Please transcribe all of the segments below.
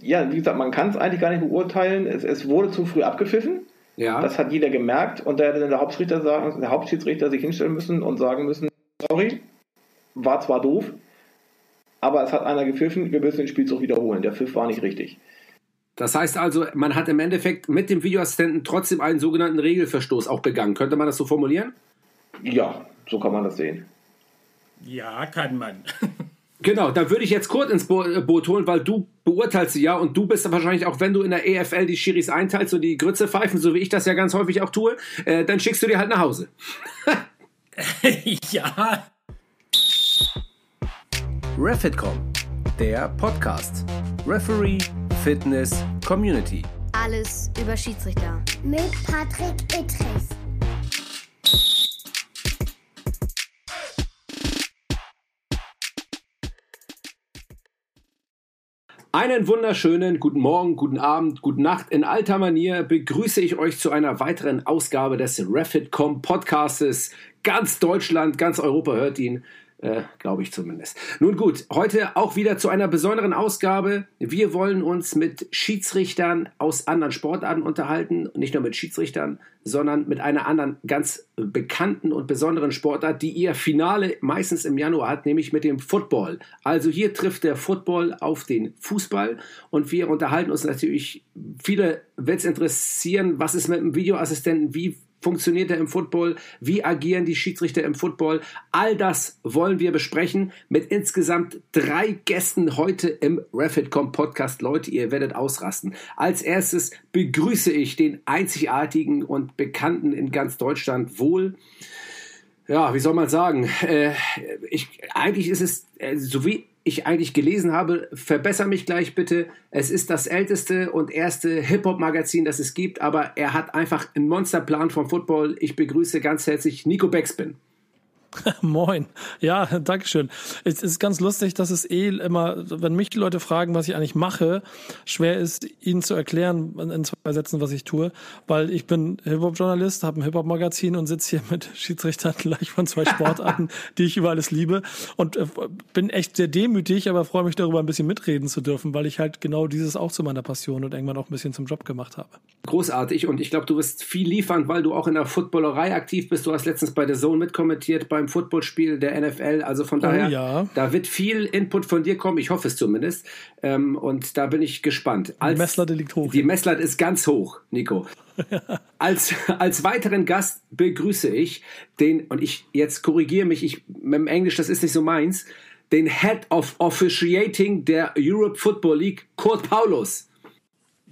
ja, wie gesagt, man kann es eigentlich gar nicht beurteilen. Es, es wurde zu früh abgepfiffen. Ja. Das hat jeder gemerkt und da hätte dann der Hauptschiedsrichter, sagen, der Hauptschiedsrichter sich hinstellen müssen und sagen müssen, sorry, war zwar doof, aber es hat einer gepfiffen, wir müssen den Spielzug wiederholen. Der Pfiff war nicht richtig. Das heißt also, man hat im Endeffekt mit dem Videoassistenten trotzdem einen sogenannten Regelverstoß auch begangen. Könnte man das so formulieren? Ja, so kann man das sehen. Ja, kann man. Genau, da würde ich jetzt Kurt ins äh, Boot holen, weil du beurteilst sie ja und du bist wahrscheinlich auch, wenn du in der EFL die Schiris einteilst und die Grütze pfeifen, so wie ich das ja ganz häufig auch tue, äh, dann schickst du die halt nach Hause. ja. Refitcom, der Podcast. Referee, Fitness, Community. Alles über Schiedsrichter. Mit Patrick Ittrich. Einen wunderschönen guten Morgen, guten Abend, guten Nacht. In alter Manier begrüße ich euch zu einer weiteren Ausgabe des Refit.com Podcastes. Ganz Deutschland, ganz Europa hört ihn. Äh, Glaube ich zumindest. Nun gut, heute auch wieder zu einer besonderen Ausgabe. Wir wollen uns mit Schiedsrichtern aus anderen Sportarten unterhalten. Nicht nur mit Schiedsrichtern, sondern mit einer anderen ganz bekannten und besonderen Sportart, die ihr Finale meistens im Januar hat, nämlich mit dem Football. Also hier trifft der Football auf den Fußball und wir unterhalten uns natürlich, viele wird es interessieren, was ist mit dem Videoassistenten, wie funktioniert er im Football? Wie agieren die Schiedsrichter im Football? All das wollen wir besprechen mit insgesamt drei Gästen heute im Refitcom Podcast. Leute, ihr werdet ausrasten. Als erstes begrüße ich den einzigartigen und bekannten in ganz Deutschland wohl ja, wie soll man sagen? Äh, ich, eigentlich ist es, äh, so wie ich eigentlich gelesen habe, verbessere mich gleich bitte. Es ist das älteste und erste Hip-Hop-Magazin, das es gibt, aber er hat einfach einen Monsterplan vom Football. Ich begrüße ganz herzlich Nico Beckspin. Moin. Ja, Dankeschön. Es ist ganz lustig, dass es eh immer, wenn mich die Leute fragen, was ich eigentlich mache, schwer ist, ihnen zu erklären in zwei Sätzen, was ich tue, weil ich bin Hip-Hop-Journalist, habe ein Hip-Hop-Magazin und sitze hier mit Schiedsrichtern gleich von zwei Sportarten, die ich über alles liebe und äh, bin echt sehr demütig, aber freue mich darüber, ein bisschen mitreden zu dürfen, weil ich halt genau dieses auch zu meiner Passion und irgendwann auch ein bisschen zum Job gemacht habe. Großartig und ich glaube, du wirst viel liefern, weil du auch in der Footballerei aktiv bist. Du hast letztens bei der Zone mitkommentiert bei beim Footballspiel der NFL. Also von oh daher, oh, ja. da wird viel Input von dir kommen. Ich hoffe es zumindest. Ähm, und da bin ich gespannt. Als, die Messlatte liegt hoch. Die Messlatte ist ganz hoch, Nico. als, als weiteren Gast begrüße ich den, und ich jetzt korrigiere mich, ich, mit dem Englisch, das ist nicht so meins, den Head of Officiating der Europe Football League, Kurt Paulus.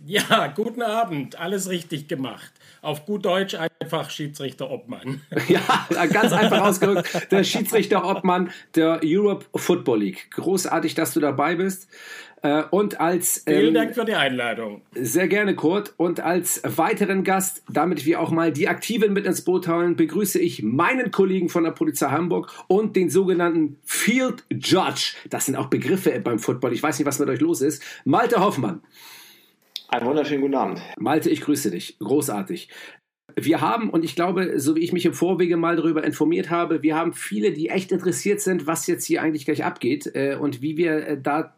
Ja, guten Abend, alles richtig gemacht. Auf gut Deutsch einfach Schiedsrichter Obmann. ja, ganz einfach ausgedrückt, der Schiedsrichter Obmann der Europe Football League. Großartig, dass du dabei bist. Äh, und als ähm, vielen Dank für die Einladung. Sehr gerne, Kurt. Und als weiteren Gast, damit wir auch mal die Aktiven mit ins Boot holen, begrüße ich meinen Kollegen von der Polizei Hamburg und den sogenannten Field Judge. Das sind auch Begriffe beim Football. Ich weiß nicht, was mit euch los ist. Malte Hoffmann. Einen wunderschönen guten Abend. Malte, ich grüße dich. Großartig. Wir haben, und ich glaube, so wie ich mich im Vorwege mal darüber informiert habe, wir haben viele, die echt interessiert sind, was jetzt hier eigentlich gleich abgeht äh, und wie wir äh, da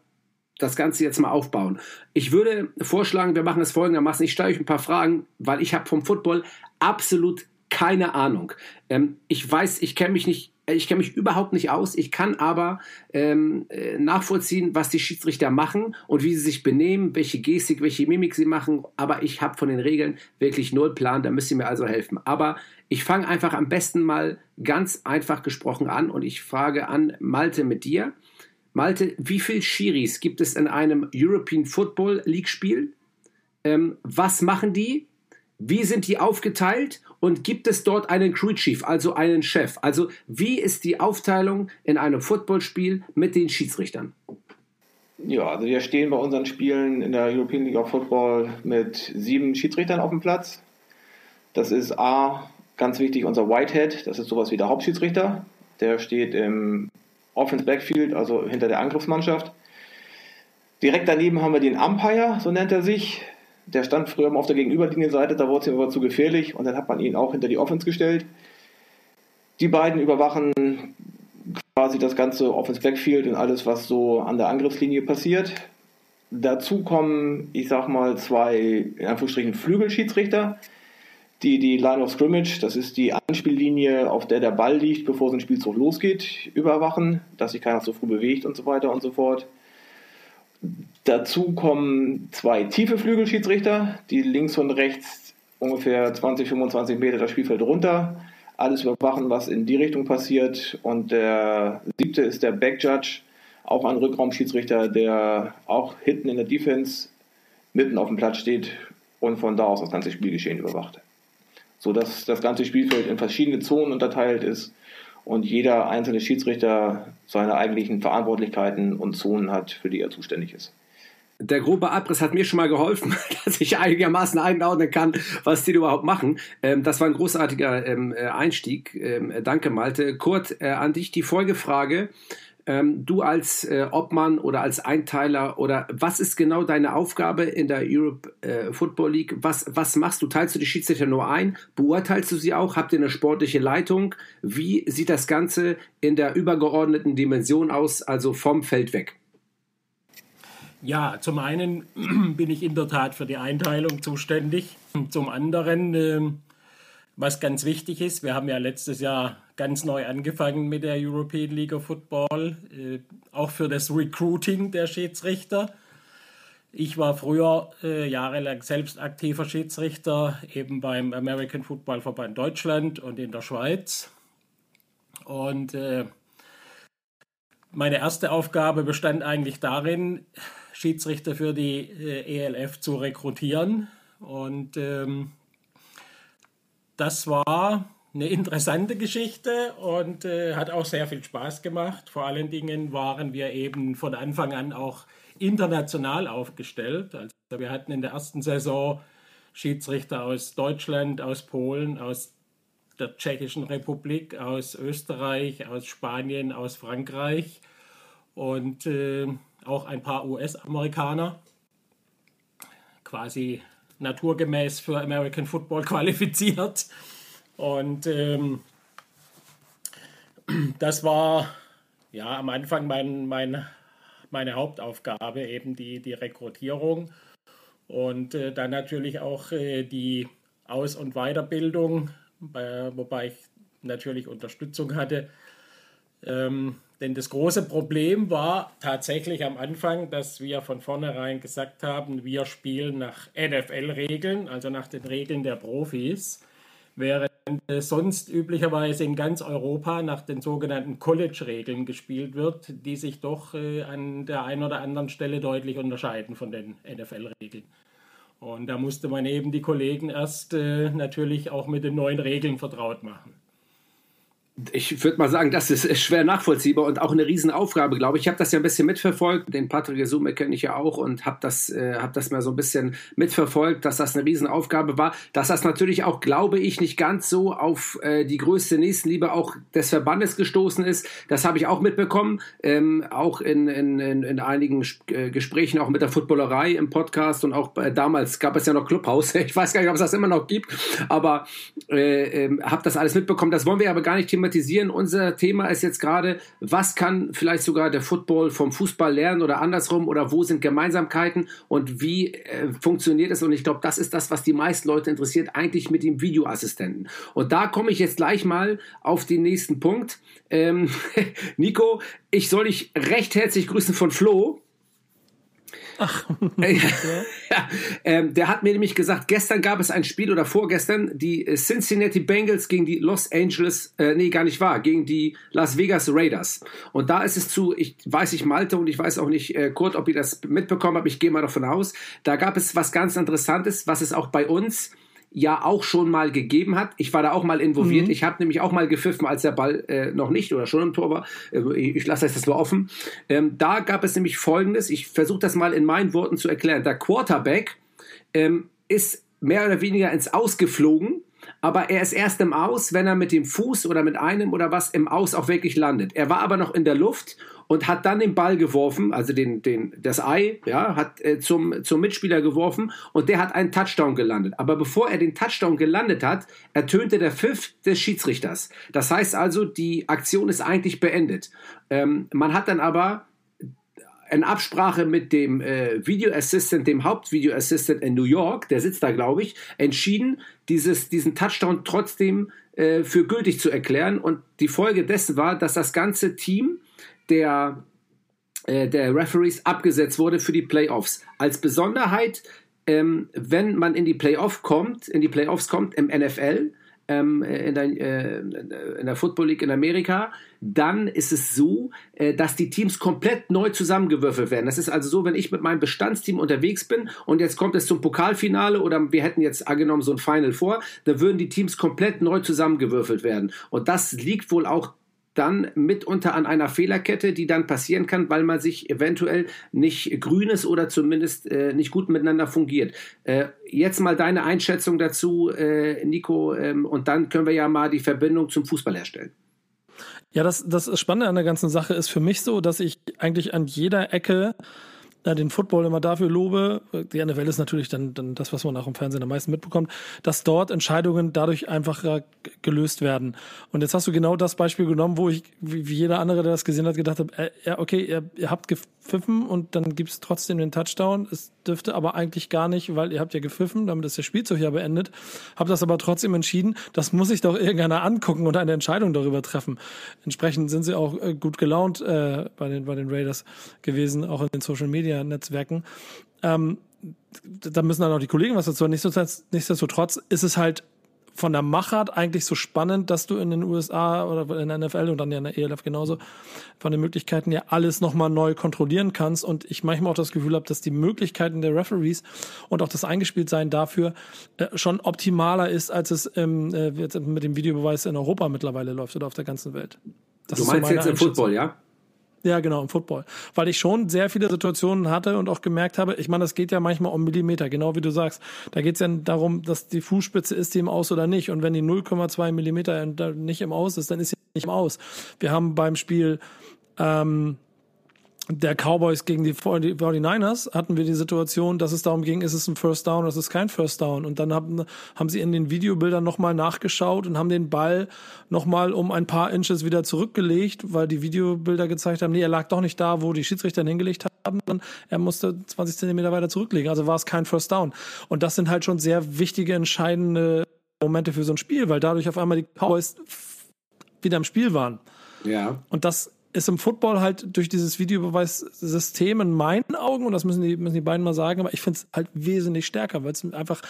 das Ganze jetzt mal aufbauen. Ich würde vorschlagen, wir machen es folgendermaßen. Ich stelle euch ein paar Fragen, weil ich habe vom Football absolut keine Ahnung. Ähm, ich weiß, ich kenne mich nicht ich kenne mich überhaupt nicht aus. Ich kann aber ähm, äh, nachvollziehen, was die Schiedsrichter machen und wie sie sich benehmen, welche Gestik, welche Mimik sie machen. Aber ich habe von den Regeln wirklich null Plan. Da müsst ihr mir also helfen. Aber ich fange einfach am besten mal ganz einfach gesprochen an und ich frage an Malte mit dir. Malte, wie viele Schiris gibt es in einem European Football League Spiel? Ähm, was machen die? Wie sind die aufgeteilt und gibt es dort einen Crew Chief, also einen Chef? Also wie ist die Aufteilung in einem Footballspiel mit den Schiedsrichtern? Ja, also wir stehen bei unseren Spielen in der European League of Football mit sieben Schiedsrichtern auf dem Platz. Das ist A, ganz wichtig, unser Whitehead, das ist sowas wie der Hauptschiedsrichter. Der steht im Offense Backfield, also hinter der Angriffsmannschaft. Direkt daneben haben wir den Umpire, so nennt er sich. Der stand früher mal auf der Gegenüberlinienseite, da wurde es ihm aber zu gefährlich und dann hat man ihn auch hinter die Offense gestellt. Die beiden überwachen quasi das ganze Offense Backfield und alles, was so an der Angriffslinie passiert. Dazu kommen, ich sag mal, zwei in Anführungsstrichen Flügelschiedsrichter, die die Line of Scrimmage, das ist die Anspiellinie, auf der der Ball liegt, bevor so ein Spielzug losgeht, überwachen, dass sich keiner so früh bewegt und so weiter und so fort. Dazu kommen zwei tiefe Flügelschiedsrichter, die links und rechts ungefähr 20, 25 Meter das Spielfeld runter alles überwachen, was in die Richtung passiert. Und der siebte ist der Backjudge, auch ein Rückraumschiedsrichter, der auch hinten in der Defense mitten auf dem Platz steht und von da aus das ganze Spielgeschehen überwacht. So dass das ganze Spielfeld in verschiedene Zonen unterteilt ist und jeder einzelne Schiedsrichter seine eigentlichen Verantwortlichkeiten und Zonen hat, für die er zuständig ist der grobe Abriss hat mir schon mal geholfen, dass ich einigermaßen einordnen kann, was die überhaupt machen. Ähm, das war ein großartiger ähm, äh, Einstieg. Ähm, danke, Malte. Kurt, äh, an dich die Folgefrage. Ähm, du als äh, Obmann oder als Einteiler oder was ist genau deine Aufgabe in der Europe äh, Football League? Was, was machst du? Teilst du die Schiedsrichter nur ein? Beurteilst du sie auch? Habt ihr eine sportliche Leitung? Wie sieht das Ganze in der übergeordneten Dimension aus, also vom Feld weg? Ja, zum einen bin ich in der Tat für die Einteilung zuständig. Zum anderen, ähm, was ganz wichtig ist, wir haben ja letztes Jahr ganz neu angefangen mit der European League of Football, äh, auch für das Recruiting der Schiedsrichter. Ich war früher äh, jahrelang selbst aktiver Schiedsrichter, eben beim American Football Verband Deutschland und in der Schweiz. Und äh, meine erste Aufgabe bestand eigentlich darin, Schiedsrichter für die äh, ELF zu rekrutieren. Und ähm, das war eine interessante Geschichte und äh, hat auch sehr viel Spaß gemacht. Vor allen Dingen waren wir eben von Anfang an auch international aufgestellt. Also wir hatten in der ersten Saison Schiedsrichter aus Deutschland, aus Polen, aus der Tschechischen Republik, aus Österreich, aus Spanien, aus Frankreich. Und äh, auch ein paar US-Amerikaner, quasi naturgemäß für American Football qualifiziert. Und ähm, das war ja am Anfang mein, mein, meine Hauptaufgabe, eben die, die Rekrutierung und äh, dann natürlich auch äh, die Aus- und Weiterbildung, bei, wobei ich natürlich Unterstützung hatte. Ähm, denn das große Problem war tatsächlich am Anfang, dass wir von vornherein gesagt haben, wir spielen nach NFL-Regeln, also nach den Regeln der Profis, während sonst üblicherweise in ganz Europa nach den sogenannten College-Regeln gespielt wird, die sich doch äh, an der einen oder anderen Stelle deutlich unterscheiden von den NFL-Regeln. Und da musste man eben die Kollegen erst äh, natürlich auch mit den neuen Regeln vertraut machen ich würde mal sagen, das ist schwer nachvollziehbar und auch eine Riesenaufgabe, glaube ich. Ich habe das ja ein bisschen mitverfolgt. Den Patrick Gesume kenne ich ja auch und habe das, äh, hab das mal so ein bisschen mitverfolgt, dass das eine Riesenaufgabe war. Dass das natürlich auch, glaube ich, nicht ganz so auf äh, die größte Nächstenliebe auch des Verbandes gestoßen ist. Das habe ich auch mitbekommen. Ähm, auch in, in, in, in einigen äh, Gesprächen, auch mit der Footballerei im Podcast und auch äh, damals gab es ja noch Clubhouse. Ich weiß gar nicht, ob es das immer noch gibt, aber äh, äh, habe das alles mitbekommen. Das wollen wir aber gar nicht thematisieren thematisieren. Unser Thema ist jetzt gerade, was kann vielleicht sogar der Football vom Fußball lernen oder andersrum oder wo sind Gemeinsamkeiten und wie äh, funktioniert es? Und ich glaube, das ist das, was die meisten Leute interessiert, eigentlich mit dem Videoassistenten. Und da komme ich jetzt gleich mal auf den nächsten Punkt. Ähm, Nico, ich soll dich recht herzlich grüßen von Flo. Ach. ja, ähm, der hat mir nämlich gesagt, gestern gab es ein Spiel oder vorgestern, die äh, Cincinnati Bengals gegen die Los Angeles, äh, nee, gar nicht wahr, gegen die Las Vegas Raiders. Und da ist es zu, ich weiß nicht Malte und ich weiß auch nicht, äh, Kurt, ob ihr das mitbekommen habt, ich gehe mal davon aus, da gab es was ganz Interessantes, was es auch bei uns ja auch schon mal gegeben hat. Ich war da auch mal involviert. Mhm. Ich habe nämlich auch mal gepfiffen, als der Ball äh, noch nicht oder schon im Tor war. Äh, ich lasse das nur offen. Ähm, da gab es nämlich Folgendes. Ich versuche das mal in meinen Worten zu erklären. Der Quarterback ähm, ist mehr oder weniger ins Ausgeflogen aber er ist erst im Aus, wenn er mit dem Fuß oder mit einem oder was im Aus auch wirklich landet. Er war aber noch in der Luft und hat dann den Ball geworfen, also den, den, das Ei, ja, hat äh, zum, zum Mitspieler geworfen und der hat einen Touchdown gelandet. Aber bevor er den Touchdown gelandet hat, ertönte der Pfiff des Schiedsrichters. Das heißt also, die Aktion ist eigentlich beendet. Ähm, man hat dann aber in Absprache mit dem äh, Video Assistant, dem Hauptvideo Assistant in New York, der sitzt da, glaube ich, entschieden, dieses, diesen Touchdown trotzdem äh, für gültig zu erklären. Und die Folge dessen war, dass das ganze Team der, äh, der Referees abgesetzt wurde für die Playoffs. Als Besonderheit, ähm, wenn man in die Playoff kommt, in die Playoffs kommt im NFL, ähm, in, der, äh, in, der, Football League in Amerika, dann ist es so, äh, dass die Teams komplett neu zusammengewürfelt werden. Das ist also so, wenn ich mit meinem Bestandsteam unterwegs bin und jetzt kommt es zum Pokalfinale oder wir hätten jetzt angenommen so ein Final vor, dann würden die Teams komplett neu zusammengewürfelt werden. Und das liegt wohl auch dann mitunter an einer Fehlerkette, die dann passieren kann, weil man sich eventuell nicht grün ist oder zumindest äh, nicht gut miteinander fungiert. Äh, jetzt mal deine Einschätzung dazu, äh, Nico, ähm, und dann können wir ja mal die Verbindung zum Fußball herstellen. Ja, das, das Spannende an der ganzen Sache ist für mich so, dass ich eigentlich an jeder Ecke ja, den Football immer dafür lobe, die NFL ist natürlich dann, dann das, was man auch im Fernsehen am meisten mitbekommt, dass dort Entscheidungen dadurch einfacher gelöst werden. Und jetzt hast du genau das Beispiel genommen, wo ich, wie, jeder andere, der das gesehen hat, gedacht habe, äh, ja, okay, ihr, ihr habt gepfiffen und dann gibt's trotzdem den Touchdown. Es dürfte aber eigentlich gar nicht, weil ihr habt ja gepfiffen, damit ist der Spielzug ja beendet, habt das aber trotzdem entschieden, das muss sich doch irgendeiner angucken und eine Entscheidung darüber treffen. Entsprechend sind sie auch äh, gut gelaunt äh, bei, den, bei den Raiders gewesen, auch in den Social Media Media-Netzwerken. Ähm, da müssen dann auch die Kollegen was dazu. Nichtsdestotrotz, nichtsdestotrotz ist es halt von der Machart eigentlich so spannend, dass du in den USA oder in der NFL und dann ja in der ELF genauso von den Möglichkeiten ja alles nochmal neu kontrollieren kannst und ich manchmal auch das Gefühl habe, dass die Möglichkeiten der Referees und auch das Eingespieltsein dafür äh, schon optimaler ist, als es ähm, äh, jetzt mit dem Videobeweis in Europa mittlerweile läuft oder auf der ganzen Welt. Das du meinst so jetzt im Football, ja? Ja, genau, im Football. Weil ich schon sehr viele Situationen hatte und auch gemerkt habe, ich meine, das geht ja manchmal um Millimeter, genau wie du sagst. Da geht es ja darum, dass die Fußspitze ist die im Aus oder nicht. Und wenn die 0,2 Millimeter nicht im Aus ist, dann ist sie nicht im Aus. Wir haben beim Spiel ähm, der Cowboys gegen die 49ers hatten wir die Situation, dass es darum ging, ist es ein First Down oder ist es kein First Down. Und dann haben, haben sie in den Videobildern nochmal nachgeschaut und haben den Ball nochmal um ein paar Inches wieder zurückgelegt, weil die Videobilder gezeigt haben, nee, er lag doch nicht da, wo die Schiedsrichter ihn hingelegt haben, sondern er musste 20 Zentimeter weiter zurücklegen. Also war es kein First Down. Und das sind halt schon sehr wichtige, entscheidende Momente für so ein Spiel, weil dadurch auf einmal die Cowboys wieder im Spiel waren. Ja. Und das ist im Football halt durch dieses Videobeweissystem in meinen Augen, und das müssen die, müssen die beiden mal sagen, aber ich finde es halt wesentlich stärker, weil es einfach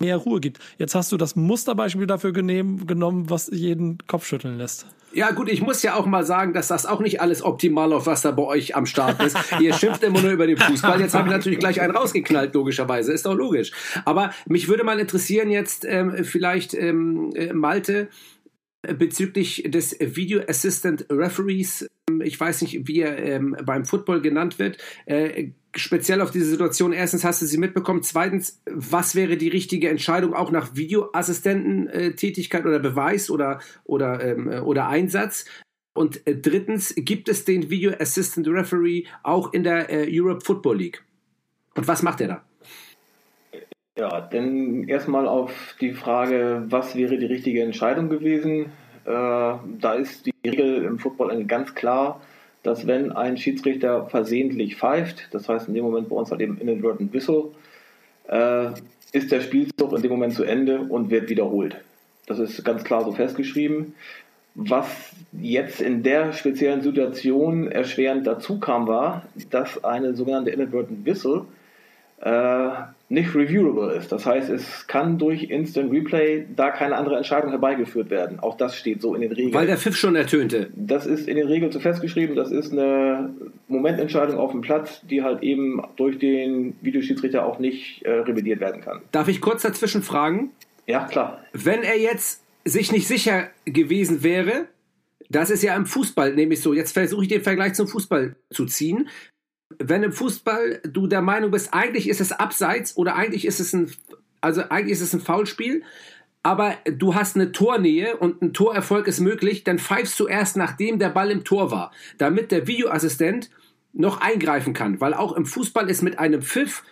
mehr Ruhe gibt. Jetzt hast du das Musterbeispiel dafür genehm, genommen, was jeden Kopf schütteln lässt. Ja gut, ich muss ja auch mal sagen, dass das auch nicht alles optimal auf was da bei euch am Start ist. Ihr schimpft immer nur über den Fußball. Jetzt habe ich natürlich gleich einen rausgeknallt, logischerweise. Ist doch logisch. Aber mich würde mal interessieren jetzt ähm, vielleicht ähm, äh, Malte, bezüglich des Video Assistant Referees. Ich weiß nicht, wie er ähm, beim Football genannt wird. Äh, speziell auf diese Situation. Erstens hast du sie mitbekommen. Zweitens, was wäre die richtige Entscheidung auch nach Videoassistententätigkeit oder Beweis oder, oder, ähm, oder Einsatz? Und äh, drittens, gibt es den Video Assistant Referee auch in der äh, Europe Football League? Und was macht er da? Ja, denn erstmal auf die Frage, was wäre die richtige Entscheidung gewesen? Äh, da ist die Regel im Football ganz klar, dass wenn ein Schiedsrichter versehentlich pfeift, das heißt in dem Moment bei uns halt eben inadvertent Whistle, äh, ist der Spielzug in dem Moment zu Ende und wird wiederholt. Das ist ganz klar so festgeschrieben. Was jetzt in der speziellen Situation erschwerend dazu kam, war, dass eine sogenannte inadvertent Whistle äh, nicht reviewable ist. Das heißt, es kann durch Instant Replay da keine andere Entscheidung herbeigeführt werden. Auch das steht so in den Regeln. Weil der Pfiff schon ertönte. Das ist in den Regeln so festgeschrieben. Das ist eine Momententscheidung auf dem Platz, die halt eben durch den Videoschiedsrichter auch nicht äh, revidiert werden kann. Darf ich kurz dazwischen fragen? Ja, klar. Wenn er jetzt sich nicht sicher gewesen wäre, das ist ja im Fußball nämlich so. Jetzt versuche ich den Vergleich zum Fußball zu ziehen wenn im Fußball du der Meinung bist, eigentlich ist es abseits oder eigentlich ist es ein, also eigentlich ist es ein Foulspiel, aber du hast eine Tornähe und ein Torerfolg ist möglich, dann pfeifst du erst, nachdem der Ball im Tor war, damit der Videoassistent noch eingreifen kann, weil auch im Fußball ist mit einem Pfiff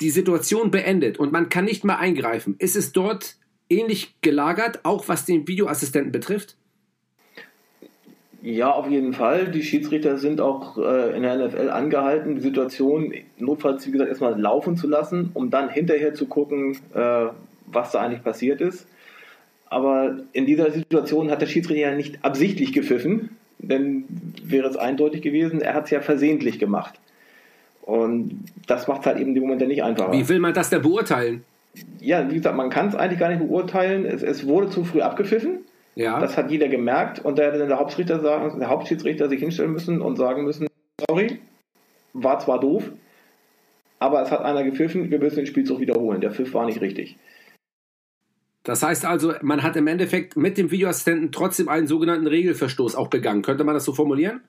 die Situation beendet und man kann nicht mehr eingreifen. Ist es dort ähnlich gelagert, auch was den Videoassistenten betrifft? Ja, auf jeden Fall. Die Schiedsrichter sind auch äh, in der NFL angehalten, die Situation notfalls, wie gesagt, erstmal laufen zu lassen, um dann hinterher zu gucken, äh, was da eigentlich passiert ist. Aber in dieser Situation hat der Schiedsrichter ja nicht absichtlich gepfiffen, denn wäre es eindeutig gewesen, er hat es ja versehentlich gemacht. Und das macht es halt eben im Moment ja nicht einfacher. Wie will man das denn beurteilen? Ja, wie gesagt, man kann es eigentlich gar nicht beurteilen. Es, es wurde zu früh abgepfiffen. Ja. Das hat jeder gemerkt und da hätte dann der Hauptschiedsrichter, sagen, der Hauptschiedsrichter sich hinstellen müssen und sagen müssen, sorry, war zwar doof, aber es hat einer gepfiffen, wir müssen den Spielzug wiederholen. Der Pfiff war nicht richtig. Das heißt also, man hat im Endeffekt mit dem Videoassistenten trotzdem einen sogenannten Regelverstoß auch begangen. Könnte man das so formulieren?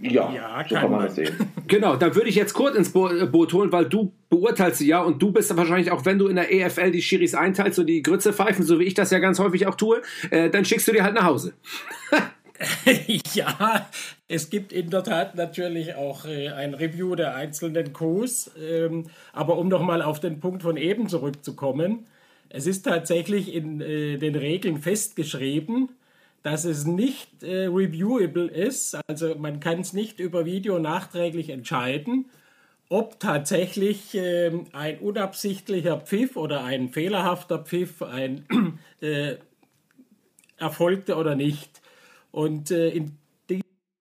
Ja, Ja, so kann man man. das sehen. Genau, dann würde ich jetzt Kurt ins Bo äh, Boot holen, weil du beurteilst sie ja und du bist wahrscheinlich auch, wenn du in der EFL die Schiris einteilst und die Grütze pfeifen, so wie ich das ja ganz häufig auch tue, äh, dann schickst du die halt nach Hause. ja, es gibt in der Tat natürlich auch äh, ein Review der einzelnen Coups. Ähm, aber um nochmal auf den Punkt von eben zurückzukommen, es ist tatsächlich in äh, den Regeln festgeschrieben, dass es nicht äh, reviewable ist. Also man kann es nicht über Video nachträglich entscheiden, ob tatsächlich ähm, ein unabsichtlicher Pfiff oder ein fehlerhafter Pfiff ein äh, erfolgte oder nicht. Und äh, in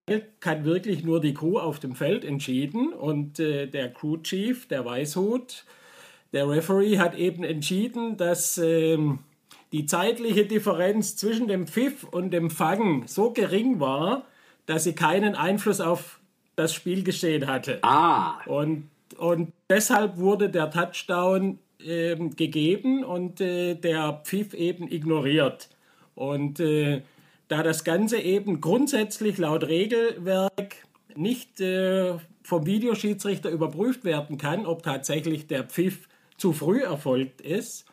Fall kann wirklich nur die Crew auf dem Feld entschieden und äh, der Crew Chief, der Weißhut, der Referee hat eben entschieden, dass ähm, die zeitliche Differenz zwischen dem Pfiff und dem Fangen so gering war, dass sie keinen Einfluss auf das Spielgeschehen hatte. Ah, Und, und deshalb wurde der Touchdown ähm, gegeben und äh, der Pfiff eben ignoriert. Und äh, da das Ganze eben grundsätzlich laut Regelwerk nicht äh, vom Videoschiedsrichter überprüft werden kann, ob tatsächlich der Pfiff zu früh erfolgt ist.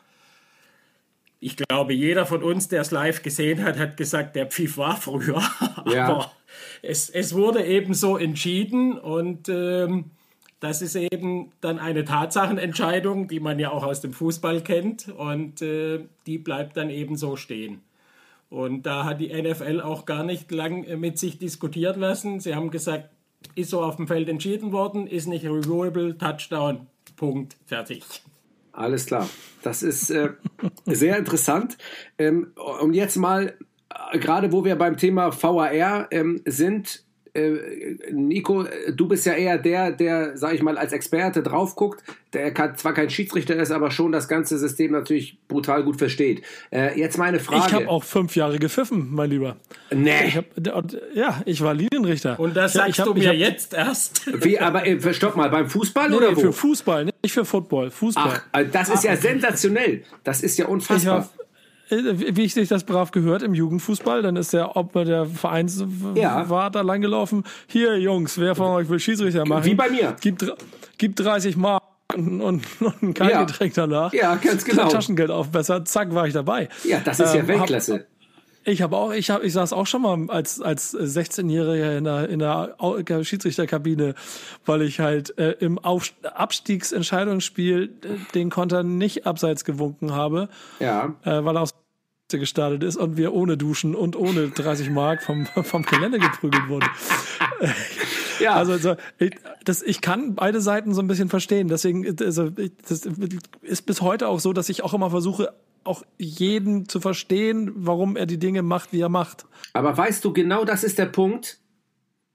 Ich glaube, jeder von uns, der es live gesehen hat, hat gesagt, der Pfiff war früher. Ja. Aber es, es wurde eben so entschieden und ähm, das ist eben dann eine Tatsachenentscheidung, die man ja auch aus dem Fußball kennt und äh, die bleibt dann eben so stehen. Und da hat die NFL auch gar nicht lang äh, mit sich diskutieren lassen. Sie haben gesagt, ist so auf dem Feld entschieden worden, ist nicht reviewable, Touchdown, Punkt, fertig. Alles klar. Das ist äh, sehr interessant. Ähm, und jetzt mal, äh, gerade wo wir beim Thema VAR ähm, sind, äh, Nico, du bist ja eher der, der, sag ich mal, als Experte drauf guckt, der kann, zwar kein Schiedsrichter ist, aber schon das ganze System natürlich brutal gut versteht. Äh, jetzt meine Frage. Ich habe auch fünf Jahre gepfiffen, mein Lieber. Nee. Ich hab, ja, ich war Linienrichter. Und das Ja, sagst ich hab- du ich mir hab- jetzt erst. Wie, aber äh, stopp mal, beim Fußball Nee, oder nee, wo? für Fußball, nicht für Football. Fußball. Ach, äh, das ist ja sensationell. Das ist ja Ich unfassbar. Äh, wie ich sich das brav gehört im Jugendfußball, dann ist der ob der Vereinswart Ja. da langgelaufen. Hier, Jungs, wer von euch will Schiedsrichter machen? Wie bei mir. Gibt, dr- gibt 30 Mark und, und, und kein Ja. Getränk danach. Ja, ganz genau. Taschengeld aufbessert, zack, war ich dabei. ja, das ist ja Ähm, Weltklasse. Ich habe auch, ich habe, ich saß auch schon mal als als 16-Jähriger in der in der Schiedsrichterkabine, weil ich halt äh, im Auf Abstiegsentscheidungsspiel äh, den Konter nicht abseits gewunken habe, Ja. äh, weil er aus gestartet ist und wir ohne Duschen und ohne 30 Mark vom vom Gelände geprügelt wurden. Ja. Also, so, ich, das, ich kann beide Seiten so ein bisschen verstehen. Deswegen also, ich, das ist bis heute auch so, dass ich auch immer versuche, auch jeden zu verstehen, warum er die Dinge macht, wie er macht. Aber weißt du, genau das ist der Punkt.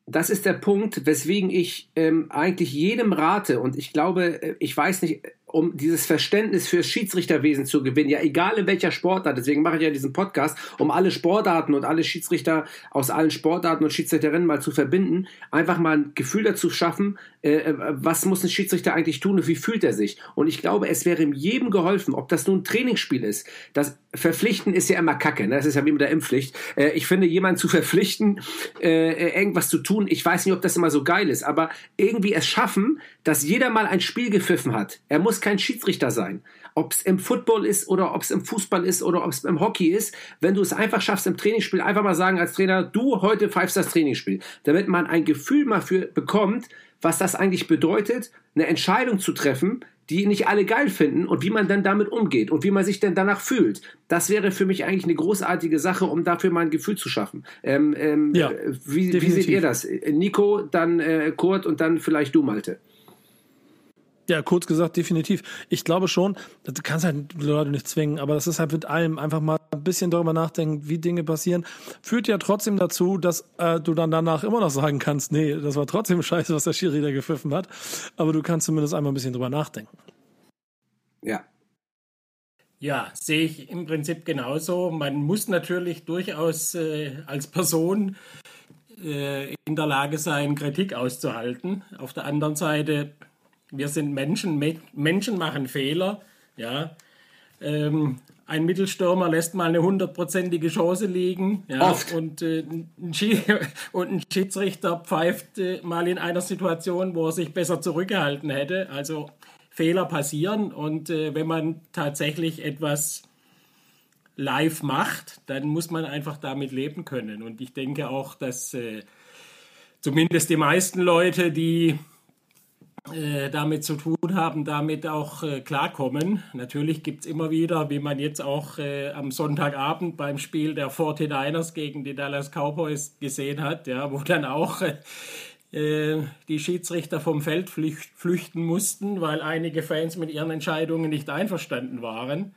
Das ist der Punkt, weswegen ich ähm, eigentlich jedem rate, und ich glaube, äh, ich weiß nicht, um dieses Verständnis fürs Schiedsrichterwesen zu gewinnen, ja egal in welcher Sportart, deswegen mache ich ja diesen Podcast, um alle Sportarten und alle Schiedsrichter aus allen Sportarten und Schiedsrichterinnen mal zu verbinden, einfach mal ein Gefühl dazu schaffen, äh, äh, was muss ein Schiedsrichter eigentlich tun und wie fühlt er sich. Und ich glaube, es wäre jedem geholfen, ob das nun ein Trainingsspiel ist. Das Verpflichten ist ja immer Kacke, ne? das ist ja wie mit der Impfpflicht. Äh, ich finde, jemanden zu verpflichten, äh, irgendwas zu tun, ich weiß nicht, ob das immer so geil ist, aber irgendwie es schaffen, dass jeder mal ein Spiel gepfiffen hat. Er muss kein Schiedsrichter sein. Ob es im Football ist oder ob es im Fußball ist oder ob es im Hockey ist, wenn du es einfach schaffst im Trainingsspiel, einfach mal sagen als Trainer, du heute pfeifst das Trainingsspiel, damit man ein Gefühl mal für bekommt, was das eigentlich bedeutet, eine Entscheidung zu treffen, die nicht alle geil finden und wie man dann damit umgeht und wie man sich denn danach fühlt. Das wäre für mich eigentlich eine großartige Sache, um dafür mal ein Gefühl zu schaffen. Ähm, ähm, ja, wie, wie, seht ihr das? Nico, dann äh, Kurt und dann vielleicht du, Malte. Ja, kurz gesagt, definitiv. Ich glaube schon, du kannst halt Leute nicht zwingen, aber das ist halt mit allem einfach mal ein bisschen darüber nachdenken, wie Dinge passieren. Führt ja trotzdem dazu, dass äh, du dann danach immer noch sagen kannst, nee, das war trotzdem scheiße, was der Schiri da gepfiffen hat. Aber du kannst zumindest einmal ein bisschen drüber nachdenken. Ja. Ja, sehe ich im Prinzip genauso. Man muss natürlich durchaus äh, als Person äh, in der Lage sein, Kritik auszuhalten. Auf der anderen Seite wir sind Menschen, Menschen machen Fehler. Ja. Ähm, ein Mittelstürmer lässt mal eine hundertprozentige Chance liegen. Ja, Oft. Und, äh, ein und ein Schiedsrichter pfeift äh, mal in einer Situation, wo er sich besser zurückgehalten hätte. Also Fehler passieren und äh, wenn man tatsächlich etwas live macht, dann muss man einfach damit leben können. Und ich denke auch, dass äh, zumindest die meisten Leute, die äh, damit zu tun haben, damit auch äh, klarkommen. Natürlich gibt es immer wieder, wie man jetzt auch äh, am Sonntagabend beim Spiel der 49ers gegen die Dallas Cowboys gesehen hat, ja, wo dann auch äh, die Schiedsrichter vom Feld flücht, flüchten mussten, weil einige Fans mit ihren Entscheidungen nicht einverstanden waren.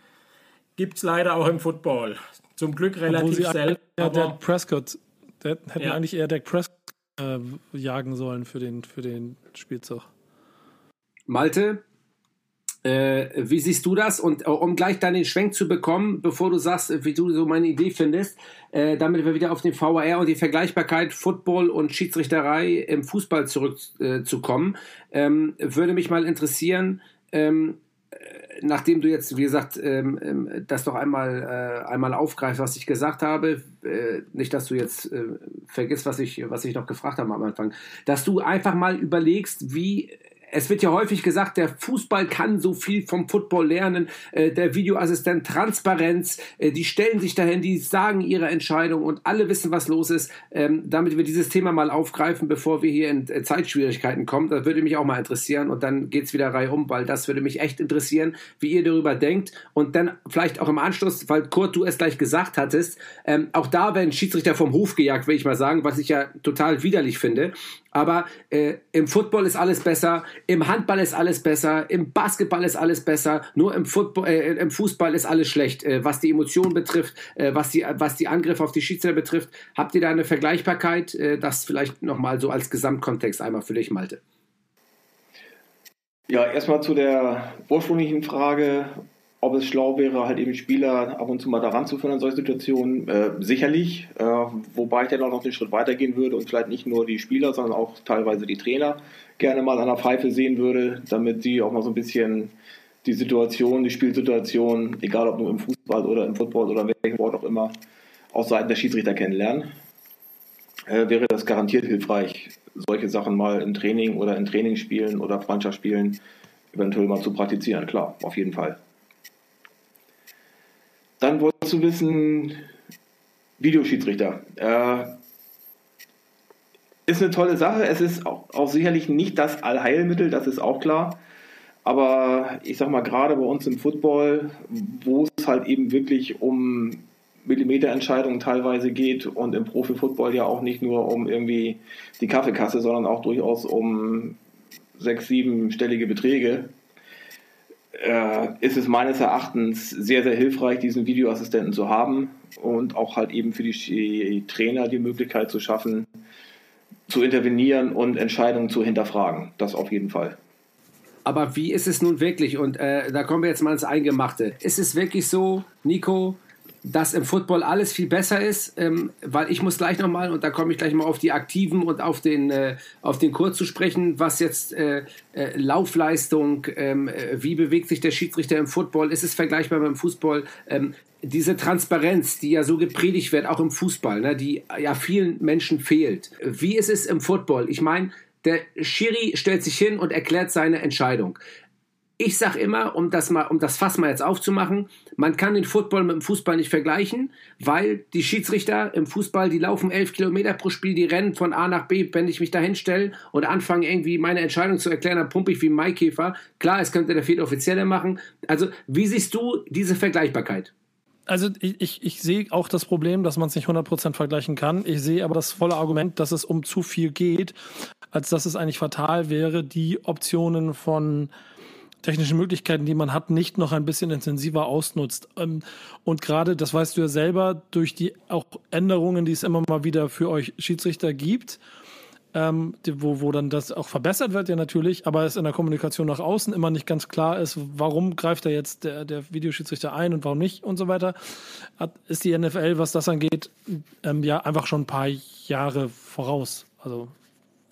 Gibt es leider auch im Football. Zum Glück relativ selten. Ja, Dak Prescott, der hätten ja. eigentlich eher Dak Prescott äh, jagen sollen für den, für den Spielzug. Malte, äh, wie siehst du das? Und äh, um gleich dann den Schwenk zu bekommen, bevor du sagst, wie du so meine Idee findest, äh, damit wir wieder auf den VAR und die Vergleichbarkeit Football und Schiedsrichterei im Fußball zurückzukommen, äh, ähm, würde mich mal interessieren, ähm, äh, nachdem du jetzt, wie gesagt, ähm, ähm, das doch einmal, äh, einmal aufgreifst, was ich gesagt habe, äh, nicht, dass du jetzt äh, vergisst, was ich, was ich noch gefragt habe am Anfang, dass du einfach mal überlegst, wie es wird ja häufig gesagt, der Fußball kann so viel vom Football lernen, äh, der Videoassistent Transparenz, äh, die stellen sich dahin, die sagen ihre Entscheidung und alle wissen, was los ist. Ähm, damit wir dieses Thema mal aufgreifen, bevor wir hier in äh, Zeitschwierigkeiten kommen, das würde mich auch mal interessieren und dann geht's wieder reihum, weil das würde mich echt interessieren, wie ihr darüber denkt und dann vielleicht auch im Anschluss, weil Kurt, du es gleich gesagt hattest, ähm, auch da werden Schiedsrichter vom Hof gejagt, will ich mal sagen, was ich ja total widerlich finde. Aber äh, im Football ist alles besser, im Handball ist alles besser, im Basketball ist alles besser, nur im, Football, äh, im Fußball ist alles schlecht. Äh, was die Emotionen betrifft, äh, was, die, was die Angriffe auf die Schiedsrichter betrifft, habt ihr da eine Vergleichbarkeit? Äh, das vielleicht nochmal so als Gesamtkontext einmal für dich, Malte. Ja, erstmal zu der ursprünglichen Frage, ob es schlau wäre, halt eben Spieler ab und zu mal daran zu führen an solche Situationen, äh, sicherlich. Äh, wobei ich dann auch noch einen Schritt weitergehen würde und vielleicht nicht nur die Spieler, sondern auch teilweise die Trainer gerne mal an der Pfeife sehen würde, damit sie auch mal so ein bisschen die Situation, die Spielsituation, egal ob nur im Fußball oder im Football oder welchem Sport auch immer, aus Seiten der Schiedsrichter kennenlernen. Äh, wäre das garantiert hilfreich, solche Sachen mal im Training oder in Trainingsspielen oder Freundschaftsspielen eventuell mal zu praktizieren. Klar, auf jeden Fall. Dann wolltest du wissen, Videoschiedsrichter. Äh, ist eine tolle Sache. Es ist auch, auch, sicherlich nicht das Allheilmittel, das ist auch klar. Aber ich sag mal, gerade bei uns im Football, wo es halt eben wirklich um Millimeterentscheidungen teilweise geht und im Profi-Football ja auch nicht nur um irgendwie die Kaffeekasse, sondern auch durchaus um sechs, siebenstellige Beträge, äh, ist es meines Erachtens sehr, sehr hilfreich, diesen Videoassistenten zu haben und auch halt eben für die Trainer die Möglichkeit zu schaffen, zu intervenieren und Entscheidungen zu hinterfragen. Das auf jeden Fall. Aber wie ist es nun wirklich? Und äh, da kommen wir jetzt mal ins Eingemachte. Ist es wirklich so, Nico, dass im Football alles viel besser ist, ähm, weil ich muss gleich nochmal, und da komme ich gleich mal auf die Aktiven und auf den, äh, auf den Kurs zu sprechen, was jetzt äh, äh, Laufleistung, ähm, äh, wie bewegt sich der Schiedsrichter im Football, ist es vergleichbar beim Fußball? Ähm, diese Transparenz, die ja so gepredigt wird, auch im Fußball, ne, die ja vielen Menschen fehlt. Wie ist es im Football? Ich meine, der Schiri stellt sich hin und erklärt seine Entscheidung ich sage immer, um das mal, um das Fass mal jetzt aufzumachen, man kann den Football mit dem Fußball nicht vergleichen, weil die Schiedsrichter im Fußball, die laufen elf Kilometer pro Spiel, die rennen von A nach B. Wenn ich mich da hinstelle und anfange irgendwie meine Entscheidung zu erklären, dann pumpe ich wie ein Maikäfer. Klar, es könnte der Offizielle machen. Also, wie siehst du diese Vergleichbarkeit? Also ich, ich, ich sehe auch das Problem, dass man es nicht 100% vergleichen kann. Ich sehe aber das volle Argument, dass es um zu viel geht, als dass es eigentlich fatal wäre, die Optionen von technischen Möglichkeiten, die man hat, nicht noch ein bisschen intensiver ausnutzt. Ähm, und gerade, das weißt du ja selber, durch die auch Änderungen, die es immer mal wieder für euch Schiedsrichter gibt, ähm, wo, wo dann das auch verbessert wird, ja natürlich, aber es in der Kommunikation nach außen immer nicht ganz klar ist, warum greift da jetzt der, der Videoschiedsrichter ein und warum nicht und so weiter, hat, ist die NFL, was das angeht, ähm, ja einfach schon ein paar Jahre voraus. Also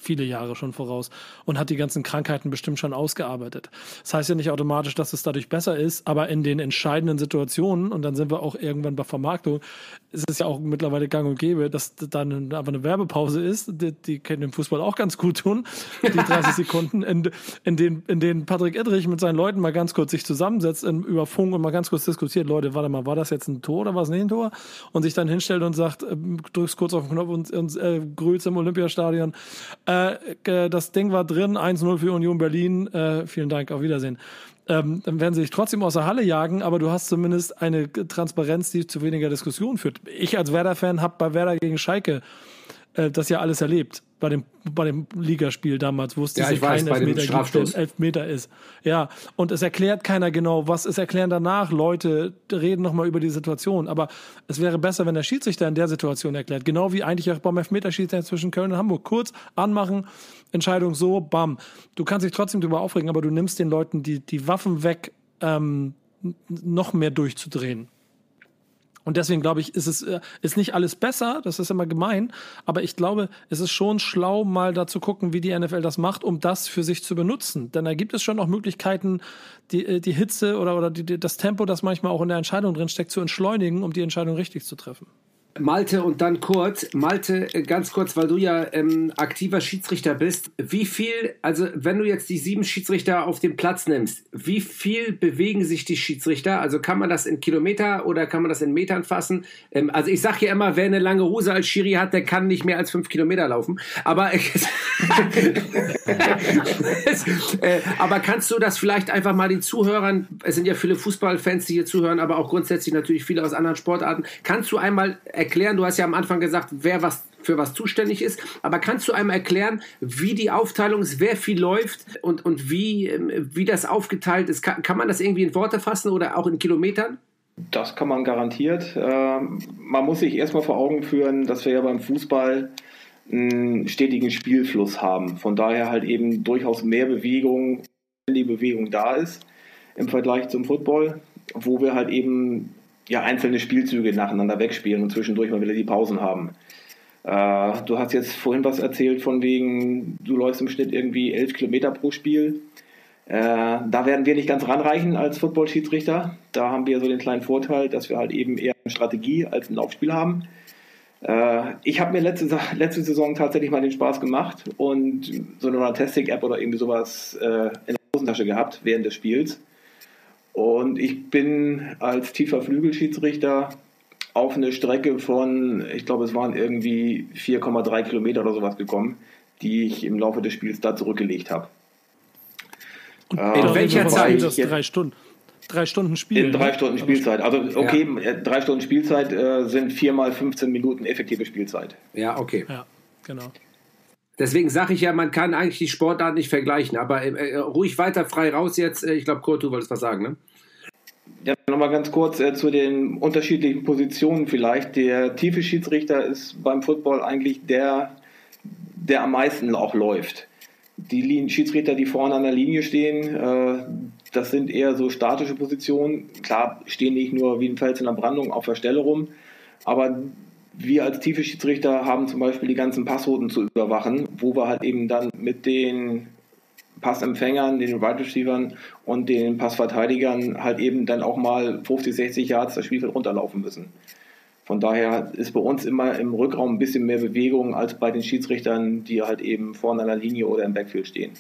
viele Jahre schon voraus und hat die ganzen Krankheiten bestimmt schon ausgearbeitet. Das heißt ja nicht automatisch, dass es dadurch besser ist, aber in den entscheidenden Situationen, und dann sind wir auch irgendwann bei Vermarktung, ist es ja auch mittlerweile gang und gäbe, dass dann einfach eine Werbepause ist, die, die können dem Fußball auch ganz gut tun, die 30 Sekunden, in, in, denen, in denen Patrick Edrich mit seinen Leuten mal ganz kurz sich zusammensetzt in, über Funk und mal ganz kurz diskutiert, Leute, warte mal, war das jetzt ein Tor oder war es nicht ein Tor? Und sich dann hinstellt und sagt, äh, drückst kurz auf den Knopf und, und äh, grüßt im Olympiastadion, äh, das Ding war drin, 1-0 für Union Berlin. Äh, vielen Dank, auf Wiedersehen. Ähm, dann werden sie sich trotzdem aus der Halle jagen, aber du hast zumindest eine Transparenz, die zu weniger Diskussion führt. Ich als Werder-Fan habe bei Werder gegen Schalke äh, das ja alles erlebt bei dem, bei dem Ligaspiel damals wusste ja, ich kein Elfmeter gibt, der Elfmeter ist. Ja, und es erklärt keiner genau, was es erklären danach. Leute reden nochmal über die Situation. Aber es wäre besser, wenn der Schiedsrichter in der Situation erklärt. Genau wie eigentlich auch beim Elfmeterschiedsrichter zwischen Köln und Hamburg. Kurz anmachen, Entscheidung so, bam. Du kannst dich trotzdem darüber aufregen, aber du nimmst den Leuten die, die Waffen weg, ähm, noch mehr durchzudrehen. Und deswegen glaube ich, ist es äh, ist nicht alles besser, das ist immer gemein, aber ich glaube, es ist schon schlau, mal da zu gucken, wie die NFL das macht, um das für sich zu benutzen. Denn da gibt es schon auch Möglichkeiten, die, äh, die Hitze oder, oder die, das Tempo, das manchmal auch in der Entscheidung drin steckt, zu entschleunigen, um die Entscheidung richtig zu treffen. Malte und dann Kurt. Malte, äh, ganz kurz, weil du ja ähm, aktiver Schiedsrichter bist. Wie viel, also wenn du jetzt die sieben Schiedsrichter auf den Platz nimmst, wie viel bewegen sich die Schiedsrichter? Also kann man das in Kilometer oder kann man das in Metern fassen? Ähm, also ich sage ja immer, wer eine lange Hose als Schiri hat, der kann nicht mehr als fünf Kilometer laufen. Aber, äh, aber kannst du das vielleicht einfach mal den Zuhörern, es sind ja viele Fußballfans, die hier zuhören, aber auch grundsätzlich natürlich viele aus anderen Sportarten, kannst du einmal erklären? Du hast ja am Anfang gesagt, wer was für was zuständig ist. Aber kannst du einmal erklären, wie die Aufteilung ist, wer viel läuft und, und wie, ähm, wie das aufgeteilt ist? Kann, kann man das irgendwie in Worte fassen oder auch in Kilometern? Das kann man garantiert. Ähm, man muss sich erstmal vor Augen führen, dass wir ja beim Fußball einen stetigen Spielfluss haben. Von daher halt eben durchaus mehr Bewegung, wenn die Bewegung da ist im Vergleich zum Football, wo wir halt eben ja, einzelne Spielzüge nacheinander wegspielen und zwischendurch mal wieder die Pausen haben. Äh, du hast jetzt vorhin was erzählt von wegen, du läufst im Schnitt irgendwie elf Kilometer pro Spiel. Äh, da werden wir nicht ganz ranreichen als Football-Schiedsrichter. Da haben wir so den kleinen Vorteil, dass wir halt eben eher eine Strategie als ein Laufspiel haben. Äh, ich habe mir letzte, letzte Saison tatsächlich mal den Spaß gemacht und so eine Runtastic-App oder irgendwie sowas äh, in der Hosentasche gehabt während des Spiels und ich bin als tiefer Flügelschiedsrichter auf eine Strecke von, ich glaube, es waren irgendwie 4,3 Kilometer oder sowas gekommen, die ich im Laufe des Spiels da zurückgelegt habe. Und äh, in welcher Zeit? Das drei Stunden. Drei Stunden Spiel. In drei ne? Stunden Spielzeit. Also okay, ja. Äh, drei Stunden Spielzeit äh, sind viermal 15 Minuten effektive Spielzeit. Ja, okay. Ja, genau. Deswegen sage ich ja, man kann eigentlich die Sportart nicht vergleichen. Aber äh, äh, ruhig weiter frei raus jetzt. Äh, ich glaube, Kurt, du wolltest was sagen, ne? Ja, nochmal ganz kurz äh, zu den unterschiedlichen Positionen vielleicht. Der tiefe Schiedsrichter ist beim Football eigentlich der, der am meisten auch läuft. Die Linien, Schiedsrichter, die vorne an der Linie stehen, äh, das sind eher so statische Positionen. Klar stehen nicht nur wie ein Fels in der Brandung auf der Stelle rum, aber wir als tiefe Schiedsrichter haben zum Beispiel die ganzen Passrouten zu überwachen, wo wir halt eben dann mit den Passempfängern, den Wide Receivers und den Passverteidigern halt eben dann auch mal 50, 60 Yards das Spielfeld runterlaufen müssen. Von daher ist bei uns immer im Rückraum ein bisschen mehr Bewegung als bei den Schiedsrichtern, die halt eben vorne an der Linie oder im Backfield stehen.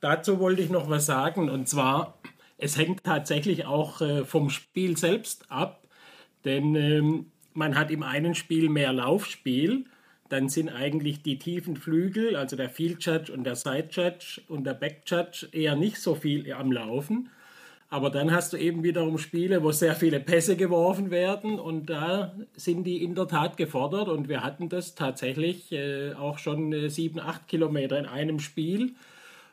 Dazu wollte ich noch was sagen und zwar es hängt tatsächlich auch äh, vom Spiel selbst ab, denn ähm, man hat im einen Spiel mehr Laufspiel, dann sind eigentlich die tiefen Flügel, also der Field Judge und der Side Judge und der Back Judge eher nicht so viel am Laufen. Aber dann hast du eben wiederum Spiele, wo sehr viele Pässe geworfen werden und da sind die in der Tat gefordert und wir hatten das tatsächlich äh, auch schon äh, sieben, acht Kilometer in einem Spiel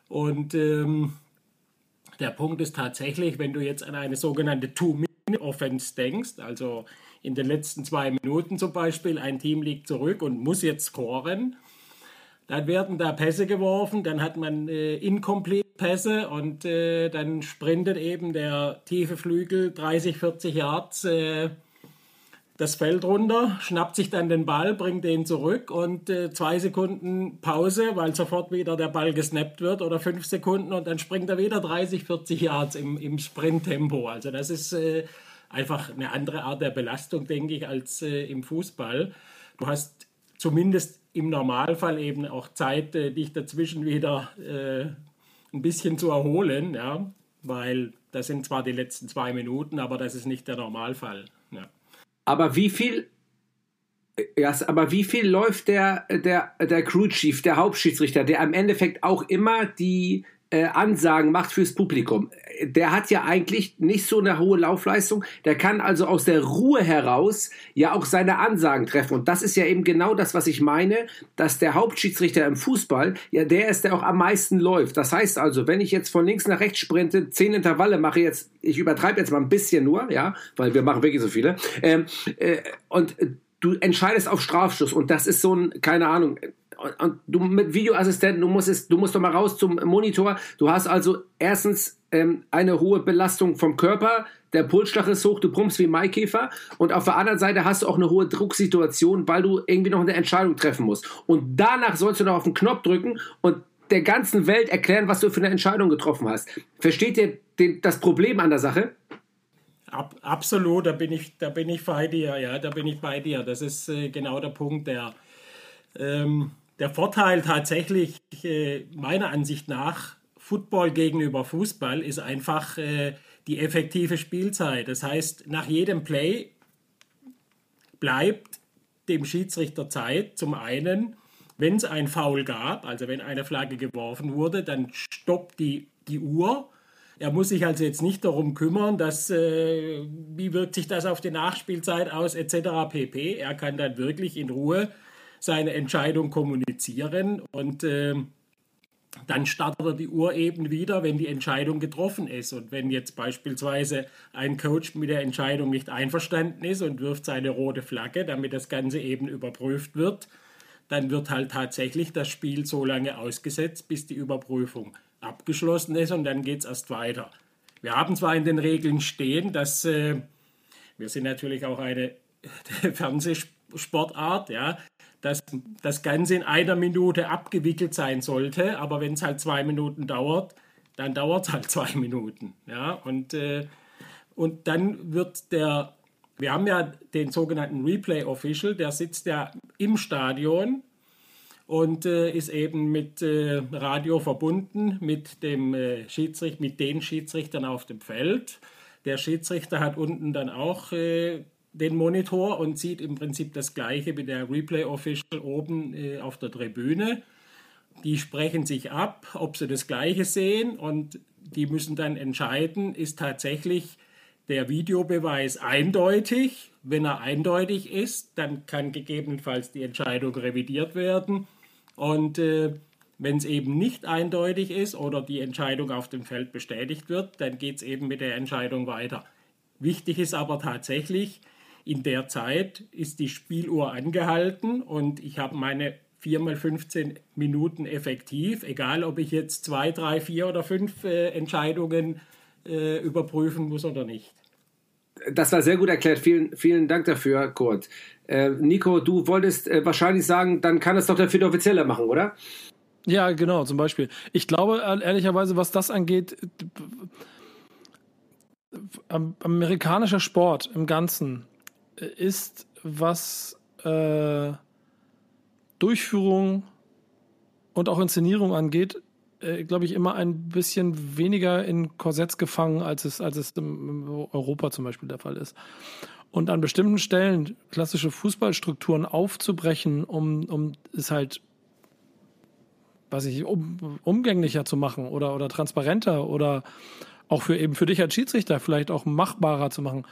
und ähm, der Punkt ist tatsächlich, wenn du jetzt an eine sogenannte Two-Minute-Offense denkst, also in den letzten zwei Minuten zum Beispiel, ein Team liegt zurück und muss jetzt scoren, dann werden da Pässe geworfen, dann hat man äh, incomplete Pässe und äh, dann sprintet eben der tiefe Flügel 30, 40 Yards äh, das Feld runter, schnappt sich dann den Ball, bringt den zurück und äh, zwei Sekunden Pause, weil sofort wieder der Ball gesnappt wird oder fünf Sekunden und dann springt er wieder 30, 40 Yards im, im Sprinttempo. Also das ist äh, einfach eine andere Art der Belastung, denke ich, als äh, im Fußball. Du hast zumindest im Normalfall eben auch Zeit, äh, dich dazwischen wieder äh, ein bisschen zu erholen, ja, weil das sind zwar die letzten zwei Minuten, aber das ist nicht der Normalfall. Ja. Aber wie viel, ja, aber wie viel läuft der, der, der Crew Chief, der Hauptschiedsrichter, der im Endeffekt auch immer die äh, Ansagen macht fürs Publikum? Der hat ja eigentlich nicht so eine hohe Laufleistung. Der kann also aus der Ruhe heraus ja auch seine Ansagen treffen. Und das ist ja eben genau das, was ich meine, dass der Hauptschiedsrichter im Fußball, ja, der ist, der auch am meisten läuft. Das heißt also, wenn ich jetzt von links nach rechts sprinte, zehn Intervalle mache jetzt, ich übertreibe jetzt mal ein bisschen nur, ja, weil wir machen wirklich so viele, ähm, äh, und du entscheidest auf Strafschuss und das ist so ein, keine Ahnung, und du mit Videoassistenten, du musst es, du musst doch mal raus zum Monitor. Du hast also erstens ähm, eine hohe Belastung vom Körper, der Pulsschlag ist hoch, du pumpst wie Maikäfer und auf der anderen Seite hast du auch eine hohe Drucksituation, weil du irgendwie noch eine Entscheidung treffen musst. Und danach sollst du noch auf den Knopf drücken und der ganzen Welt erklären, was du für eine Entscheidung getroffen hast. Versteht ihr den, das Problem an der Sache? Ab, absolut, da bin ich, da bin ich bei dir, ja, da bin ich bei dir. Das ist äh, genau der Punkt, der ähm, der Vorteil tatsächlich äh, meiner Ansicht nach Football gegenüber Fußball ist einfach äh, die effektive Spielzeit. Das heißt, nach jedem Play bleibt dem Schiedsrichter Zeit, zum einen, wenn es ein Foul gab, also wenn eine Flagge geworfen wurde, dann stoppt die, die Uhr. Er muss sich also jetzt nicht darum kümmern, dass, äh, wie wirkt sich das auf die Nachspielzeit aus, etc. pp. Er kann dann wirklich in Ruhe seine Entscheidung kommunizieren und äh, dann startet er die Uhr eben wieder, wenn die Entscheidung getroffen ist. Und wenn jetzt beispielsweise ein Coach mit der Entscheidung nicht einverstanden ist und wirft seine rote Flagge, damit das Ganze eben überprüft wird, dann wird halt tatsächlich das Spiel so lange ausgesetzt, bis die Überprüfung abgeschlossen ist und dann geht es erst weiter. Wir haben zwar in den Regeln stehen, dass äh, wir sind natürlich auch eine Fernsehsportart, ja, dass das Ganze in einer Minute abgewickelt sein sollte, aber wenn es halt zwei Minuten dauert, dann dauert es halt zwei Minuten. Ja? Und, äh, und dann wird der, wir haben ja den sogenannten Replay Official, der sitzt ja im Stadion und äh, ist eben mit äh, Radio verbunden mit dem äh, Schiedsrichter, mit den Schiedsrichtern auf dem Feld. Der Schiedsrichter hat unten dann auch äh, den Monitor und sieht im Prinzip das gleiche wie der Replay Official oben äh, auf der Tribüne. Die sprechen sich ab, ob sie das gleiche sehen und die müssen dann entscheiden, ist tatsächlich der Videobeweis eindeutig. Wenn er eindeutig ist, dann kann gegebenenfalls die Entscheidung revidiert werden. Und äh, wenn es eben nicht eindeutig ist oder die Entscheidung auf dem Feld bestätigt wird, dann geht es eben mit der Entscheidung weiter. Wichtig ist aber tatsächlich, in der Zeit ist die Spieluhr angehalten und ich habe meine 4 mal 15 Minuten effektiv, egal ob ich jetzt zwei, drei, vier oder fünf äh, Entscheidungen äh, überprüfen muss oder nicht. Das war sehr gut erklärt. Vielen, vielen Dank dafür, Kurt. Äh, Nico, du wolltest äh, wahrscheinlich sagen, dann kann es doch der vierte Offizieller machen, oder? Ja, genau, zum Beispiel. Ich glaube, ehrlicherweise, was das angeht, amerikanischer Sport im Ganzen ist, was äh, Durchführung und auch Inszenierung angeht, äh, glaube ich, immer ein bisschen weniger in Korsetts gefangen, als es, als es in Europa zum Beispiel der Fall ist. Und an bestimmten Stellen klassische Fußballstrukturen aufzubrechen, um, um es halt, weiß ich, um, umgänglicher zu machen oder, oder transparenter oder auch für eben für dich als Schiedsrichter vielleicht auch machbarer zu machen.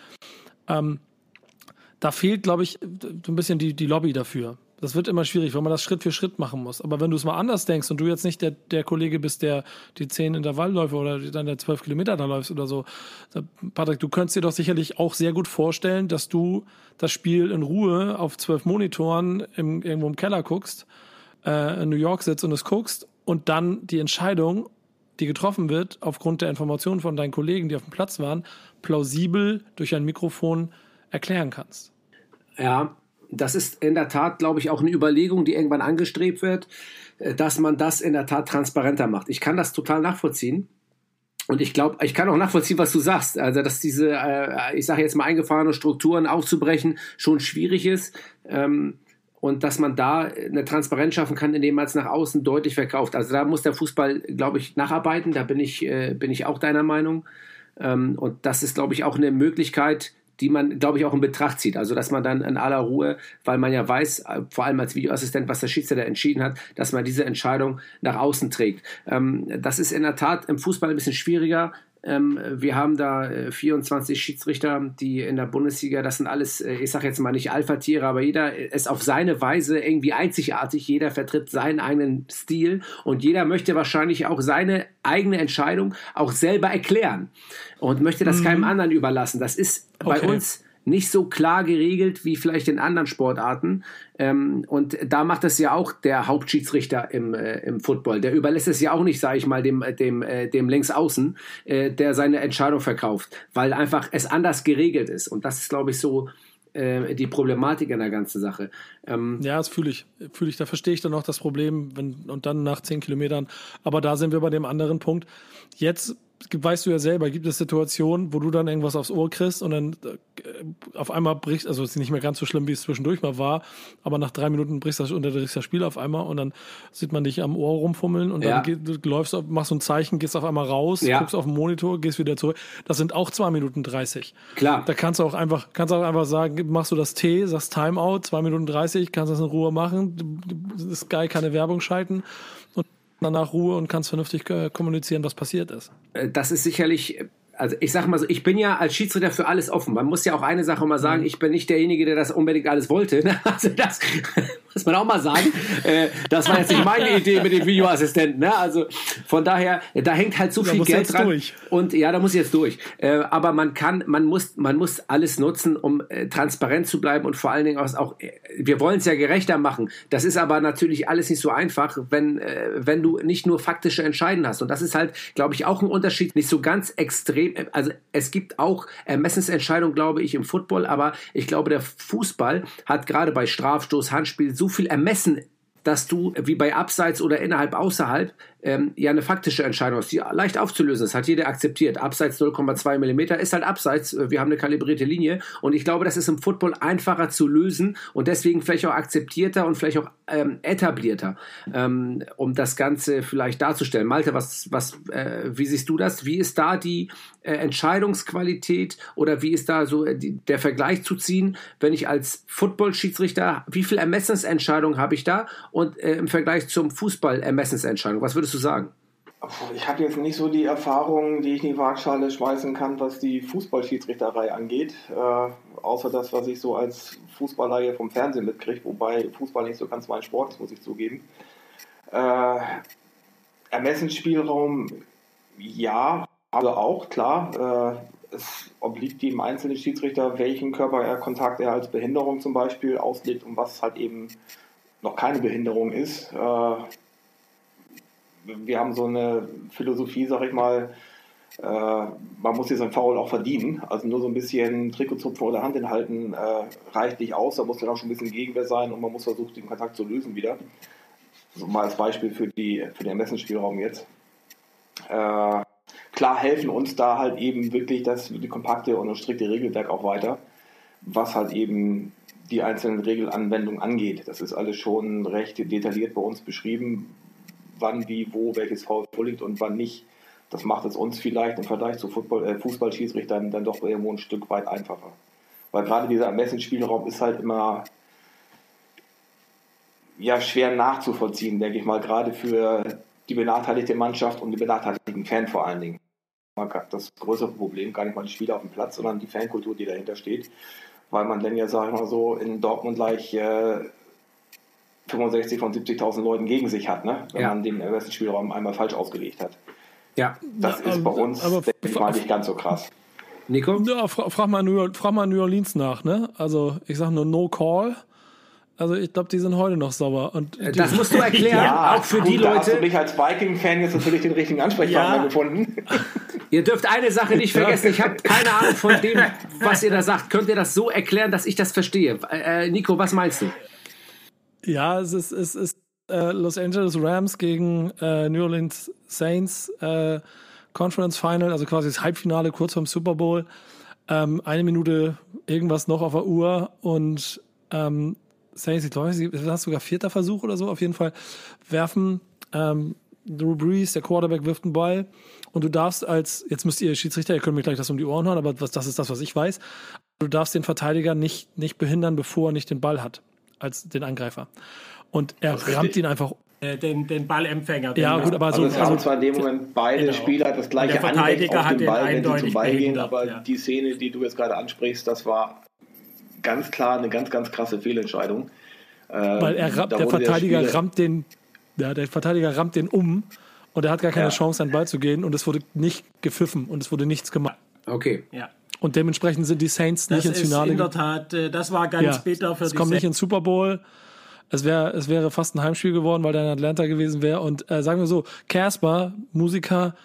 Ähm, da fehlt, glaube ich, so ein bisschen die, die Lobby dafür. Das wird immer schwierig, weil man das Schritt für Schritt machen muss. Aber wenn du es mal anders denkst und du jetzt nicht der, der Kollege bist, der die zehn Intervallläufe oder dann der zwölf Kilometer da läufst oder so, Patrick, du könntest dir doch sicherlich auch sehr gut vorstellen, dass du das Spiel in Ruhe auf zwölf Monitoren im, irgendwo im Keller guckst, äh, in New York sitzt und es guckst und dann die Entscheidung, die getroffen wird, aufgrund der Informationen von deinen Kollegen, die auf dem Platz waren, plausibel durch ein Mikrofon erklären kannst. Ja, das ist in der Tat, glaube ich, auch eine Überlegung, die irgendwann angestrebt wird, äh, dass man das in der Tat transparenter macht. Ich kann das total nachvollziehen. Und ich glaube, ich kann auch nachvollziehen, was du sagst. Also, dass diese, äh, ich sage jetzt mal, eingefahrene Strukturen aufzubrechen, schon schwierig ist. Ähm, und dass man da eine Transparenz schaffen kann, indem man es nach außen deutlich verkauft. Also da muss der Fußball, glaube ich, nacharbeiten. Da bin ich, äh, bin ich auch deiner Meinung. Ähm, und das ist, glaube ich, auch eine Möglichkeit, die man, glaube ich, auch in Betracht zieht. Also, dass man dann in aller Ruhe, weil man ja weiß, äh, vor allem als Videoassistent, was der Schiedsrichter entschieden hat, dass man diese Entscheidung nach außen trägt. Ähm, das ist in der Tat im Fußball ein bisschen schwieriger, ähm, wir haben da äh, 24 Schiedsrichter, die in der Bundesliga, das sind alles, äh, ich sage jetzt mal nicht Alpha-Tiere, aber jeder ist auf seine Weise irgendwie einzigartig. Jeder vertritt seinen eigenen Stil und jeder möchte wahrscheinlich auch seine eigene Entscheidung auch selber erklären und möchte das mhm. keinem anderen überlassen. Das ist bei okay. uns nicht so klar geregelt wie vielleicht in anderen Sportarten. Ähm, und da macht es ja auch der Hauptschiedsrichter im, äh, im Football. Der überlässt es ja auch nicht, sage ich mal, dem, dem, äh, dem Linksaußen, äh, der seine Entscheidung verkauft, weil einfach es anders geregelt ist. Und das ist, glaube ich, so äh, die Problematik in der ganzen Sache. Ähm, ja, das fühle ich. Fühle ich. Da verstehe ich dann auch das Problem, wenn, und dann nach zehn Kilometern. Aber da sind wir bei dem anderen Punkt. Jetzt weißt du ja selber, gibt es Situationen, wo du dann irgendwas aufs Ohr kriegst und dann äh, auf einmal bricht, also es ist nicht mehr ganz so schlimm, wie es zwischendurch mal war, aber nach drei Minuten brichst das, unterbrichst das Spiel auf einmal und dann sieht man dich am Ohr rumfummeln und ja. dann du läufst, machst so ein Zeichen, gehst auf einmal raus, ja. guckst auf den Monitor, gehst wieder zurück. Das sind auch zwei Minuten dreißig. Klar. Da kannst du auch einfach, kannst auch einfach sagen, machst du das T, sagst Timeout, zwei Minuten dreißig, kannst das in Ruhe machen, Sky keine Werbung schalten und danach Ruhe und kannst vernünftig äh, kommunizieren, was passiert ist. Äh, das ist sicherlich also ich sag mal so, ich bin ja als Schiedsrichter für alles offen. Man muss ja auch eine Sache mal sagen, mhm. ich bin nicht derjenige, der das unbedingt alles wollte. Also das muss man auch mal sagen. Äh, das war jetzt nicht meine Idee mit dem Videoassistenten. Ne? Also von daher, da hängt halt so viel Geld dran. Durch. Und ja, da muss ich jetzt durch. Äh, aber man kann, man muss, man muss alles nutzen, um äh, transparent zu bleiben und vor allen Dingen auch, wir wollen es ja gerechter machen. Das ist aber natürlich alles nicht so einfach, wenn, wenn du nicht nur faktische Entscheiden hast. Und das ist halt, glaube ich, auch ein Unterschied. Nicht so ganz extrem. Also es gibt auch Ermessensentscheidungen, glaube ich, im Football, aber ich glaube, der Fußball hat gerade bei Strafstoß, Handspiel so viel ermessen, dass du wie bei Abseits oder innerhalb, außerhalb ähm, ja eine faktische Entscheidung ist, die leicht aufzulösen ist. Hat jeder akzeptiert. Abseits 0,2 Millimeter ist halt Abseits. Äh, wir haben eine kalibrierte Linie und ich glaube, das ist im Football einfacher zu lösen und deswegen vielleicht auch akzeptierter und vielleicht auch ähm, etablierter, ähm, um das Ganze vielleicht darzustellen. Malte, was, was, äh, wie siehst du das? Wie ist da die äh, Entscheidungsqualität oder wie ist da so äh, die, der Vergleich zu ziehen, wenn ich als Football-Schiedsrichter, wie viel Ermessensentscheidung habe ich da und äh, im Vergleich zum Fußball Ermessensentscheidung? Was würdest du sagen? Ich habe jetzt nicht so die Erfahrung, die ich in die Waagschale schmeißen kann, was die Fußballschiedsrichterei angeht. Äh, außer das, was ich so als Fußballer hier vom Fernsehen mitkriege, wobei Fußball nicht so ganz mein Sport ist, muss ich zugeben. Äh, Ermessensspielraum, ja, aber auch, klar. Äh, es obliegt dem einzelnen Schiedsrichter, welchen Körperkontakt er als Behinderung zum Beispiel auslegt und was halt eben noch keine Behinderung ist. Äh, wir haben so eine Philosophie, sag ich mal, äh, man muss sich so ein Foul auch verdienen. Also nur so ein bisschen Trikotzupfen oder Hand hinhalten äh, reicht nicht aus. Da muss dann auch schon ein bisschen Gegenwehr sein und man muss versuchen, den Kontakt zu lösen wieder. So mal als Beispiel für, die, für den Ermessensspielraum jetzt. Äh, klar helfen uns da halt eben wirklich das die kompakte und strikte Regelwerk auch weiter, was halt eben die einzelnen Regelanwendungen angeht. Das ist alles schon recht detailliert bei uns beschrieben, wann, wie, wo, welches Foul vorliegt und wann nicht. Das macht es uns vielleicht im Vergleich zu Football, äh, Fußballschiedsrichtern dann doch irgendwo ein Stück weit einfacher. Weil gerade dieser Ermessensspielraum ist halt immer ja, schwer nachzuvollziehen, denke ich mal, gerade für die benachteiligte Mannschaft und die benachteiligten Fan vor allen Dingen. Das größere Problem gar nicht mal die Spieler auf dem Platz, sondern die Fankultur, die dahinter steht. Weil man dann ja, sag ich mal so, in Dortmund gleich äh, 65 von 70.000 Leuten gegen sich hat, ne? wenn ja. man den Ermessensspielraum einmal falsch ausgelegt hat. Ja. Das ja, ist bei uns, aber, denke ich mal, nicht ganz so krass. Nico? Ja, frag, frag, mal New, frag mal New Orleans nach, ne? Also ich sag nur No Call. Also ich glaube, die sind heute noch sauer. Und äh, das musst du erklären, ja, auch für gut, die Leute. Da hast du mich als Viking-Fan jetzt natürlich den richtigen Ansprechpartner ja. gefunden. Ihr dürft eine Sache nicht vergessen. Ich habe keine Ahnung von dem, was ihr da sagt. Könnt ihr das so erklären, dass ich das verstehe? Äh, Nico, was meinst du? Ja, es ist, es ist äh, Los Angeles Rams gegen äh, New Orleans Saints äh, Conference Final, also quasi das Halbfinale kurz vorm Super Bowl. Ähm, eine Minute irgendwas noch auf der Uhr und ähm, Saints, ich glaube, das ist sogar vierter Versuch oder so, auf jeden Fall werfen ähm, Drew Brees, der Quarterback, wirft einen Ball und du darfst als, jetzt müsst ihr Schiedsrichter, ihr könnt mir gleich das um die Ohren hauen, aber was, das ist das, was ich weiß, du darfst den Verteidiger nicht, nicht behindern, bevor er nicht den Ball hat, als den Angreifer. Und er rammt ihn einfach äh, den, den Ballempfänger. Ja, gut, aber so. Also es haben zwar in dem Moment beide genau. Spieler das gleiche der Verteidiger auf den Ball, wenn sie zum Ball gehen, aber ja. die Szene, die du jetzt gerade ansprichst, das war ganz klar eine ganz, ganz krasse Fehlentscheidung. Weil er, ähm, der Verteidiger der rammt den, ja, der Verteidiger rammt den um und er hat gar keine ja. Chance, an den Ball zu gehen und es wurde nicht gepfiffen und es wurde nichts gemacht. Okay. Ja. Und dementsprechend sind die Saints das nicht ins Finale. in der Tat, äh, das war ganz ja, bitter für es die Es kommt nicht ins Super Bowl. Es, wär, es wäre fast ein Heimspiel geworden, weil der in Atlanta gewesen wäre. Und äh, sagen wir so, Casper, Musiker,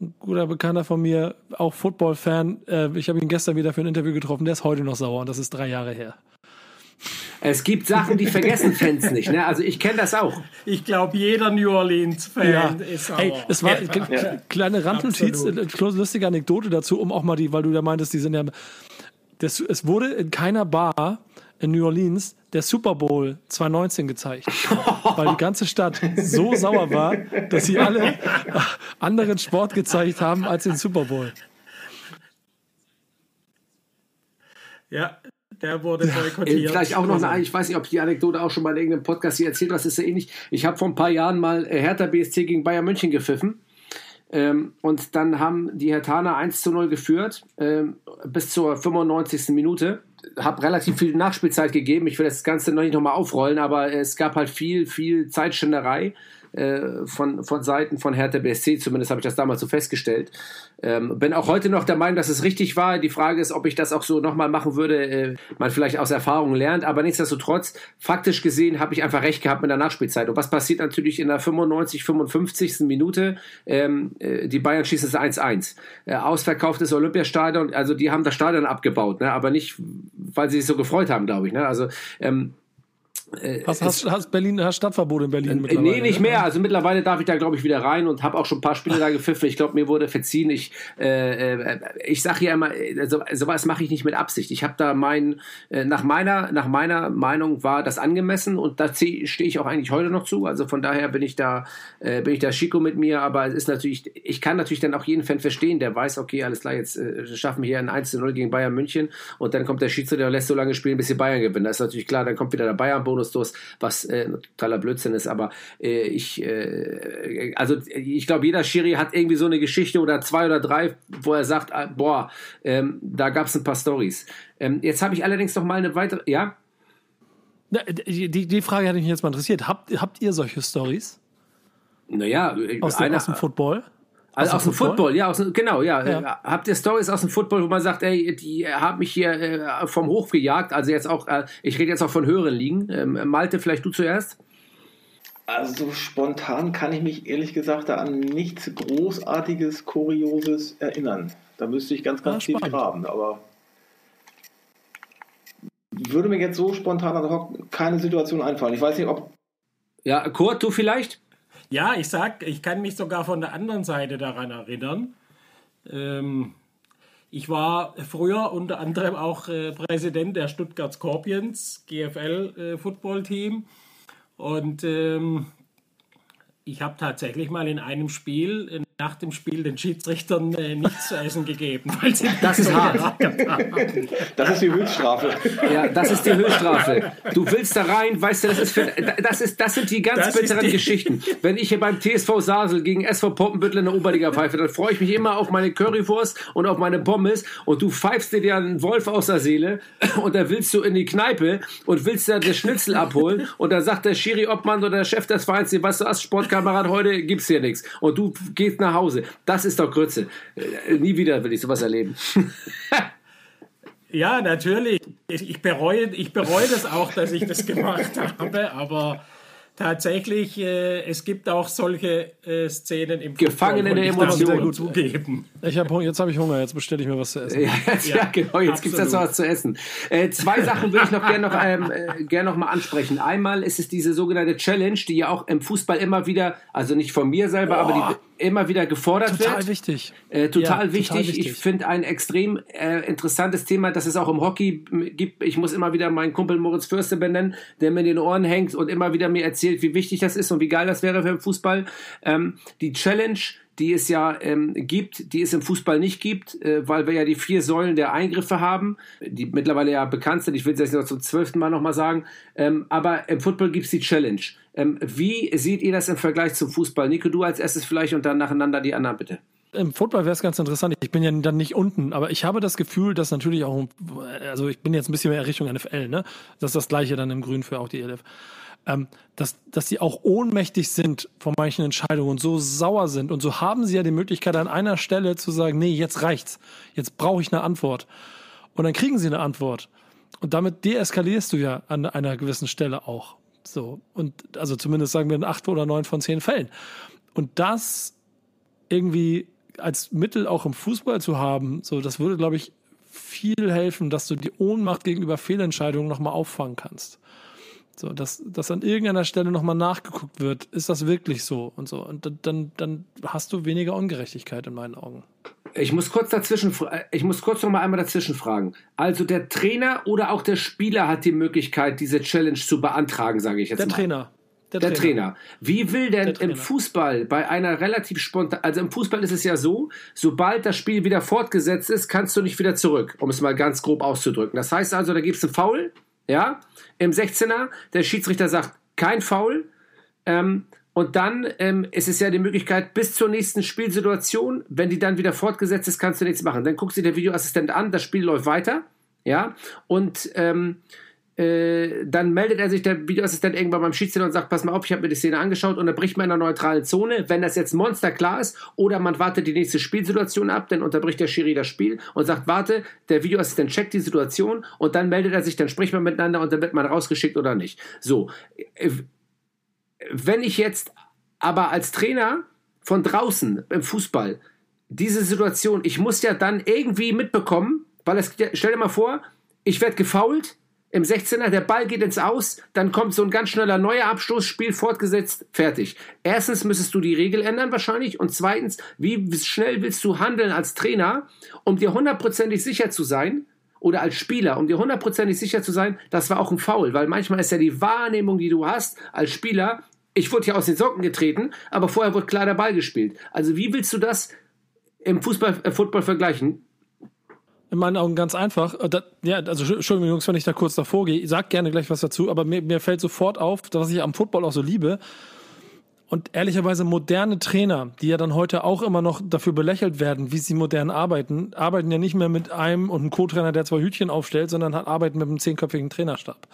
ein guter Bekannter von mir, auch Football-Fan, äh, ich habe ihn gestern wieder für ein Interview getroffen, der ist heute noch sauer und das ist drei Jahre her. Es gibt Sachen, die vergessen Fans nicht. Ne? Also ich kenne das auch. Ich glaube, jeder New Orleans-Fan ja. ist sauer. Ey, es war ja. kleine Randnotiz, äh, lustige Anekdote dazu, um auch mal die, weil du da meintest, die sind ja. Das, es wurde in keiner Bar in New Orleans der Super Bowl 2019 gezeigt, weil die ganze Stadt so sauer war, dass sie alle anderen Sport gezeigt haben als den Super Bowl. Ja, der wurde boykottiert. Ja, vielleicht auch noch eine, ich weiß nicht, ob ich die Anekdote auch schon mal in irgendeinem Podcast hier erzählt was ist ja ähnlich. Ich habe vor ein paar Jahren mal äh, Hertha BSC gegen Bayern München gepfiffen. Ähm, und dann haben die Hertaner 1 zu 0 geführt ähm, bis zur 95. Minute. Habe relativ viel Nachspielzeit gegeben. Ich will das Ganze noch nicht nochmal aufrollen, aber es gab halt viel, viel Zeitschinderei äh, von, von Seiten von Hertha BSC, zumindest habe ich das damals so festgestellt. Ähm, bin auch heute noch der Meinung, dass es richtig war. Die Frage ist, ob ich das auch so nochmal machen würde. Äh, man vielleicht aus Erfahrung lernt, aber nichtsdestotrotz, faktisch gesehen, habe ich einfach recht gehabt mit der Nachspielzeit. Und was passiert natürlich in der 95, 55. Minute? Ähm, äh, die Bayern schießen es 1-1. Äh, ausverkauftes Olympiastadion, also die haben das Stadion abgebaut, ne? aber nicht, weil sie sich so gefreut haben, glaube ich. Ne? Also ähm, äh, hast, hast, hast Berlin, hast Stadtverbot in Berlin äh, mittlerweile? Nee, nicht mehr. Also mittlerweile darf ich da, glaube ich, wieder rein und habe auch schon ein paar Spiele da gepfiffen. Ich glaube, mir wurde verziehen. Ich, äh, äh ich sage hier immer, so, sowas mache ich nicht mit Absicht. Ich habe da mein, äh, nach meiner, nach meiner Meinung war das angemessen und da stehe ich auch eigentlich heute noch zu. Also von daher bin ich da, äh, bin ich da Chico mit mir. Aber es ist natürlich, ich kann natürlich dann auch jeden Fan verstehen, der weiß, okay, alles klar, jetzt äh, schaffen wir hier ein 1-0 gegen Bayern München und dann kommt der Schiedsrichter und lässt so lange spielen, bis die Bayern gewinnen. Das ist natürlich klar, dann kommt wieder der Bayern-Bonus Bonusstoß, was äh, totaler Blödsinn ist. Aber äh, ich, äh, also ich glaube, jeder Schiri hat irgendwie so eine Geschichte oder zwei oder drei, wo er sagt, ah, boah, ähm, da gab es ein paar Stories. Ähm, jetzt habe ich allerdings noch mal eine weitere, ja? Die, die Frage hatte mich jetzt mal interessiert. Habt, habt ihr solche Stories? Naja, aus, dem, einer, aus dem Football? Also aus, dem Football, Football ja, aus, genau, ja. ja. Habt ihr Stories aus dem Football, wo man sagt, ey, die haben mich hier äh, vom Hof gejagt, also jetzt auch, äh, ich rede jetzt auch von höheren Ligen. Ähm, Malte, vielleicht du zuerst? Also spontan kann ich mich ehrlich gesagt an nichts Großartiges, Kurioses erinnern. Da müsste ich ganz, ganz ja, tief graben, aber würde mir jetzt so spontan also keine Situation einfallen. Ich weiß nicht, ob. Ja, Kurt, du vielleicht? Ja, ich sag, ich kann mich sogar von der anderen Seite daran erinnern. Ähm, ich war früher unter anderem auch äh, Präsident der Stuttgart Scorpions, GFL äh. Und ähm, ich habe tatsächlich mal in einem Spiel nach dem Spiel den Schiedsrichtern äh, nichts zu essen gegeben, weil sie Das ist hart. Das ist die Höchststrafe. Ja, das ist die Höchststrafe. Du willst da rein, weißt du, das ist für, das ist, das sind die ganz Das bitteren die- Geschichten. Wenn ich hier beim TSV Sasel gegen SV Poppenbüttel in der Oberliga pfeife, dann freue ich mich immer auf meine Currywurst und auf meine Pommes und du pfeifst dir einen Wolf aus der Seele und da willst du in die Kneipe und willst da das Schnitzel abholen und dann sagt der Schiri Obmann oder der Chef des Vereins, dir, weißt du was, Sportkamerad, heute gibt's hier nichts und du gehst nach Hause. Das ist doch Grütze. Äh, Nie wieder will ich sowas erleben. Ja, natürlich. Ich ich bereue, ich bereue das auch, dass ich das gemacht habe, aber tatsächlich, äh, es gibt auch solche äh, Szenen im Gefangen in Football, der und ich darf Emotion. es gut zugeben. Ich hab, Hunger- jetzt habe ich Hunger, jetzt bestelle ich mir was zu essen. Ja, jetzt, ja, Ja, genau, jetzt gibt es absolut. was zu essen. Äh, zwei Sachen würde ich noch gerne noch, ähm, äh, gern noch mal ansprechen. Einmal ist es diese sogenannte Challenge, die ja auch im Fußball immer wieder, also nicht von mir selber, aber die immer wieder gefordert Total wird. wichtig. Äh, total, Ja, wichtig. total wichtig. Ich finde ein extrem äh, interessantes Thema, das es auch im Hockey gibt. Ich muss immer wieder meinen Kumpel Moritz Fürste benennen, der mir in den Ohren hängt und immer wieder mir erzählt, wie wichtig das ist und wie geil das wäre für den Fußball. Ähm, die Challenge, die es ja ähm, gibt, die es im Fußball nicht gibt, äh, weil wir ja die vier Säulen der Eingriffe haben, die mittlerweile ja bekannt sind. Ich will es jetzt noch zum zwölften Mal nochmal sagen. Ähm, aber im Football gibt es die Challenge. Ähm, wie seht ihr das im Vergleich zum Fußball? Nico, du als erstes vielleicht und dann nacheinander die anderen bitte. Im Football wäre es ganz interessant. Ich bin ja dann nicht unten, aber ich habe das Gefühl, dass natürlich auch, also ich bin jetzt ein bisschen mehr Richtung NFL, ne? Das ist das gleiche dann im Grün für auch die ELF. Ähm, dass, dass sie auch ohnmächtig sind von manchen Entscheidungen und so sauer sind. Und so haben sie ja die Möglichkeit, an einer Stelle zu sagen, nee, jetzt reicht's. Jetzt brauche ich eine Antwort. Und dann kriegen sie eine Antwort. Und damit deeskalierst du ja an einer gewissen Stelle auch. So. Und also zumindest sagen wir in acht oder neun von zehn Fällen. Und das irgendwie als Mittel auch im Fußball zu haben, so das würde, glaube ich, viel helfen, dass du die Ohnmacht gegenüber Fehlentscheidungen nochmal auffangen kannst. So, dass, dass an irgendeiner Stelle nochmal nachgeguckt wird, ist das wirklich so und so. Und dann- dann, dann hast du weniger Ungerechtigkeit in meinen Augen. Ich muss kurz dazwischen, fra- ich muss kurz noch mal einmal dazwischen fragen. Also der Trainer oder auch der Spieler hat die Möglichkeit, diese Challenge zu beantragen, sage ich jetzt Der mal. Trainer. Der Trainer. Wie will denn Der Trainer. im Fußball bei einer relativ spontan, also im Fußball ist es ja so, sobald das Spiel wieder fortgesetzt ist, kannst du nicht wieder zurück, um es mal ganz grob auszudrücken. Das heißt also, da gibt es einen Foul, ja, im 16er, der Schiedsrichter sagt kein Foul, ähm, und dann ähm, ist es ja die Möglichkeit, bis zur nächsten Spielsituation, wenn die dann wieder fortgesetzt ist, kannst du nichts machen. Dann guckst du der Videoassistent an, das Spiel läuft weiter, ja, und ähm, äh, dann meldet er sich der Videoassistent irgendwann beim Schiedsrichter und sagt, pass mal auf, ich habe mir die Szene angeschaut und dann bricht man in einer neutralen Zone, wenn das jetzt Monster klar ist, oder man wartet die nächste Spielsituation ab, dann unterbricht der Schiri das Spiel und sagt, warte, der Videoassistent checkt die Situation und dann meldet er sich, dann spricht man miteinander und dann wird man rausgeschickt oder nicht. So, äh, wenn ich jetzt aber als Trainer von draußen im Fußball diese Situation, ich muss ja dann irgendwie mitbekommen, weil es, stell dir mal vor, ich werde gefault im 16er, der Ball geht ins Aus, dann kommt so ein ganz schneller neuer Abstoß, Spiel fortgesetzt, fertig. Erstens müsstest du die Regel ändern wahrscheinlich und zweitens, wie schnell willst du handeln als Trainer, um dir hundertprozentig sicher zu sein, oder als Spieler, um dir hundertprozentig sicher zu sein, das war auch ein Foul, weil manchmal ist ja die Wahrnehmung, die du hast als Spieler, ich wurde ja aus den Socken getreten, aber vorher wurde klar der Ball gespielt. Also wie willst du das im Fußball, äh, Football vergleichen? In meinen Augen ganz einfach. Äh, da- Ja, also Entschuldigung, Jungs, wenn ich da kurz davor gehe. Sag gerne gleich was dazu, aber mir, mir fällt sofort auf, was ich am Football auch so liebe. Und ehrlicherweise moderne Trainer, die ja dann heute auch immer noch dafür belächelt werden, wie sie modern arbeiten, arbeiten ja nicht mehr mit einem und einem Co-Trainer, der zwei Hütchen aufstellt, sondern hat arbeiten mit einem zehnköpfigen Trainerstab.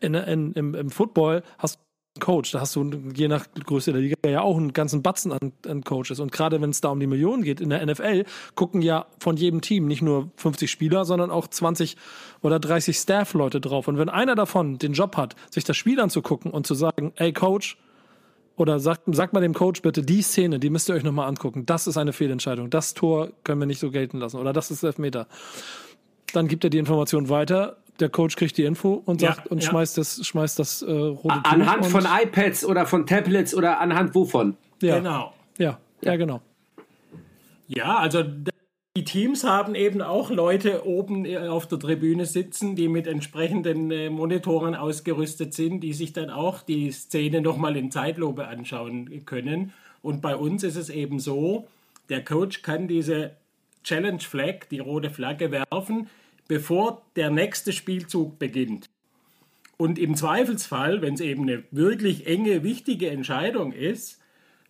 In, in, im, Im Football hast du einen Coach, da hast du je nach Größe der Liga ja auch einen ganzen Batzen an, an Coaches. Und gerade wenn es da um die Millionen geht, in der NFL gucken ja von jedem Team nicht nur 50 Spieler, sondern auch 20 oder 30 Staff-Leute drauf. Und wenn einer davon den Job hat, sich das Spiel anzugucken und zu sagen, ey Coach, oder sagt, sagt mal dem Coach bitte, die Szene, die müsst ihr euch nochmal angucken. Das ist eine Fehlentscheidung. Das Tor können wir nicht so gelten lassen. Oder das ist Elfmeter. Dann gibt er die Information weiter. Der Coach kriegt die Info und Ja, sagt und ja. schmeißt das, schmeißt das äh, rote Tuch. Anhand von iPads oder von Tablets oder anhand wovon? ja, Genau. ja, ja, genau. Ja, also die Teams haben eben auch Leute oben äh, auf der Tribüne sitzen, die mit entsprechenden äh, Monitoren ausgerüstet sind, die sich dann auch die Szene nochmal in Zeitlupe anschauen können. Und bei uns ist es eben so, der Coach kann diese Challenge Flag, die rote Flagge werfen, bevor der nächste Spielzug beginnt. Und im Zweifelsfall, wenn es eben eine wirklich enge, wichtige Entscheidung ist,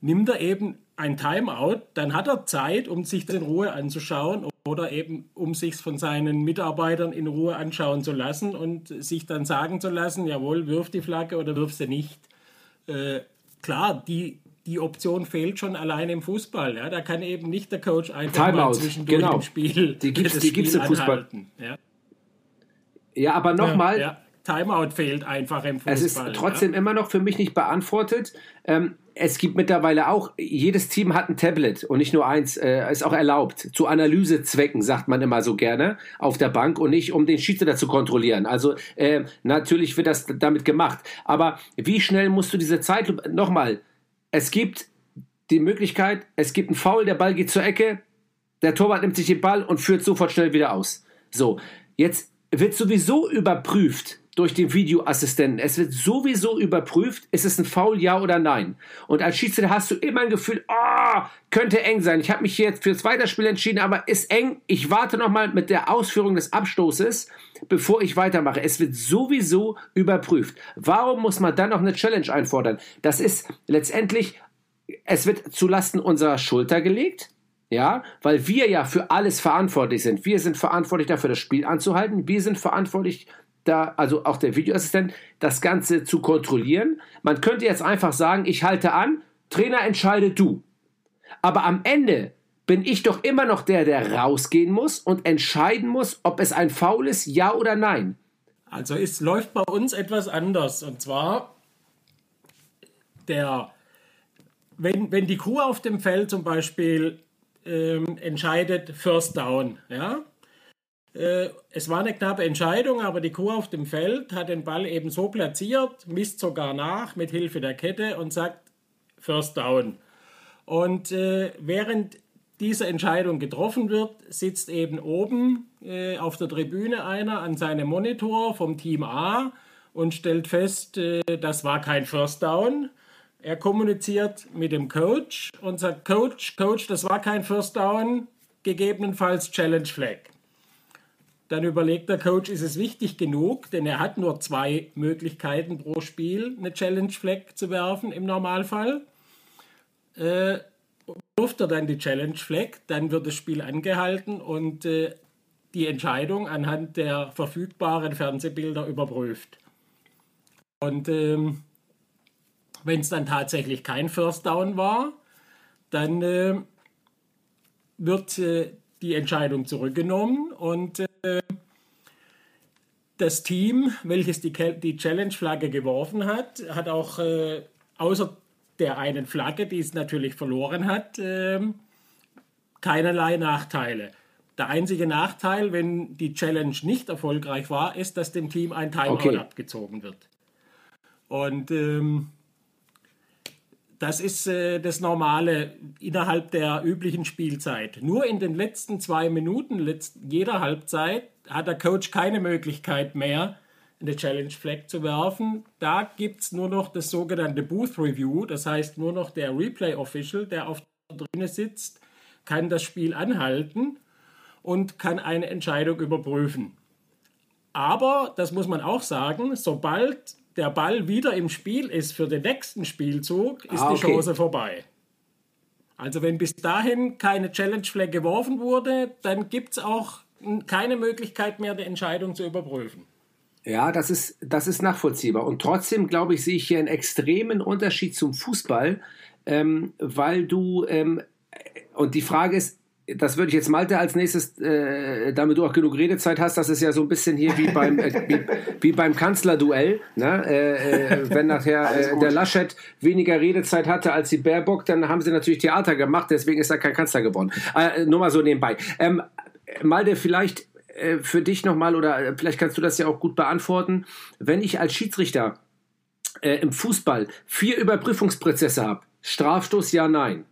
nimmt er eben ein Timeout, dann hat er Zeit, um sich das in Ruhe anzuschauen oder eben um sich von seinen Mitarbeitern in Ruhe anschauen zu lassen und sich dann sagen zu lassen, jawohl, wirf die Flagge oder wirf sie nicht. Äh, klar, die, die Option fehlt schon allein im Fußball. Ja? Da kann eben nicht der Coach einfach Timeout, mal zwischendurch genau. im Spiel Die gibt's- das die gibt's Spiel im Fußball. anhalten. Ja? Ja, aber nochmal, Ja. Timeout fehlt einfach im Fußball. es ist trotzdem immer noch für mich nicht beantwortet. Ähm, es gibt mittlerweile auch, jedes Team hat ein Tablet und nicht nur eins, äh, ist auch erlaubt. Zu Analysezwecken, sagt man immer so gerne, auf der Bank und nicht, um den Schiedsrichter zu kontrollieren. Also äh, natürlich wird das damit gemacht. Aber wie schnell musst du diese Zeit, nochmal, es gibt die Möglichkeit, es gibt einen Foul, der Ball geht zur Ecke, der Torwart nimmt sich den Ball und führt sofort schnell wieder aus. So, jetzt wird sowieso überprüft durch den Videoassistenten. Es wird sowieso überprüft, ist es ein Foul, ja oder nein. Und als Schiedsrichter hast du immer ein Gefühl, ah, könnte eng sein. Ich habe mich jetzt fürs Weiterspiel entschieden, aber ist eng. Ich warte nochmal mit der Ausführung des Abstoßes, bevor ich weitermache. Es wird sowieso überprüft. Warum muss man dann noch eine Challenge einfordern? Das ist letztendlich, es wird zulasten unserer Schulter gelegt. Ja, weil wir ja für alles verantwortlich sind. Wir sind verantwortlich dafür, das Spiel anzuhalten. Wir sind verantwortlich da, also auch der Videoassistent, das Ganze zu kontrollieren. Man könnte jetzt einfach sagen, ich halte an, Trainer entscheide du. Aber am Ende bin ich doch immer noch der, der rausgehen muss und entscheiden muss, ob es ein Foul ist, ja oder nein. Also es läuft bei uns etwas anders. Und zwar, der, wenn, wenn die Kuh auf dem Feld zum Beispiel ähm, entscheidet First Down, ja, es war eine knappe Entscheidung, aber die Kuh auf dem Feld hat den Ball eben so platziert, misst sogar nach mit Hilfe der Kette und sagt First Down. Und äh, während diese Entscheidung getroffen wird, sitzt eben oben äh, auf der Tribüne einer an seinem Monitor vom Team A und stellt fest, äh, das war kein First Down. Er kommuniziert mit dem Coach und sagt, Coach, Coach, das war kein First Down, gegebenenfalls Challenge Flag. Dann überlegt der Coach, ist es wichtig genug, denn er hat nur zwei Möglichkeiten pro Spiel, eine Challenge Flag zu werfen im Normalfall. Äh, wirft er dann die Challenge Flag, dann wird das Spiel angehalten und äh, die Entscheidung anhand der verfügbaren Fernsehbilder überprüft. Und ähm, wenn es dann tatsächlich kein First Down war, dann äh, wird äh, die Entscheidung zurückgenommen und äh, das Team, welches die, die Challenge-Flagge geworfen hat, hat auch äh, außer der einen Flagge, die es natürlich verloren hat, ähm, keinerlei Nachteile. Der einzige Nachteil, wenn die Challenge nicht erfolgreich war, ist, dass dem Team ein Timeout Okay. abgezogen wird. Und ähm, das ist äh, das Normale innerhalb der üblichen Spielzeit. Nur in den letzten zwei Minuten letzt, jeder Halbzeit hat der Coach keine Möglichkeit mehr, eine Challenge Flag zu werfen. Da gibt es nur noch das sogenannte Booth Review, das heißt nur noch der Replay Official, der auf der Tribüne sitzt, kann das Spiel anhalten und kann eine Entscheidung überprüfen. Aber, das muss man auch sagen, sobald der Ball wieder im Spiel ist für den nächsten Spielzug, ist Ah, die okay. Chance vorbei. Also wenn bis dahin keine Challenge Flag geworfen wurde, dann gibt es auch keine Möglichkeit mehr, die Entscheidung zu überprüfen. Ja, das ist, das ist nachvollziehbar. Und trotzdem, glaube ich, sehe ich hier einen extremen Unterschied zum Fußball, ähm, weil du, ähm, und die Frage ist, das würde ich jetzt Malte als nächstes, äh, damit du auch genug Redezeit hast, das ist ja so ein bisschen hier wie beim, äh, wie, wie beim Kanzlerduell. Ne? Äh, äh, wenn nachher äh, der Laschet weniger Redezeit hatte als die Baerbock, dann haben sie natürlich Theater gemacht, deswegen ist er kein Kanzler geworden. Äh, nur mal so nebenbei. Ähm, Malte, vielleicht äh, für dich nochmal, oder äh, vielleicht kannst du das ja auch gut beantworten, wenn ich als Schiedsrichter äh, im Fußball vier Überprüfungsprozesse habe, Strafstoß ja, nein,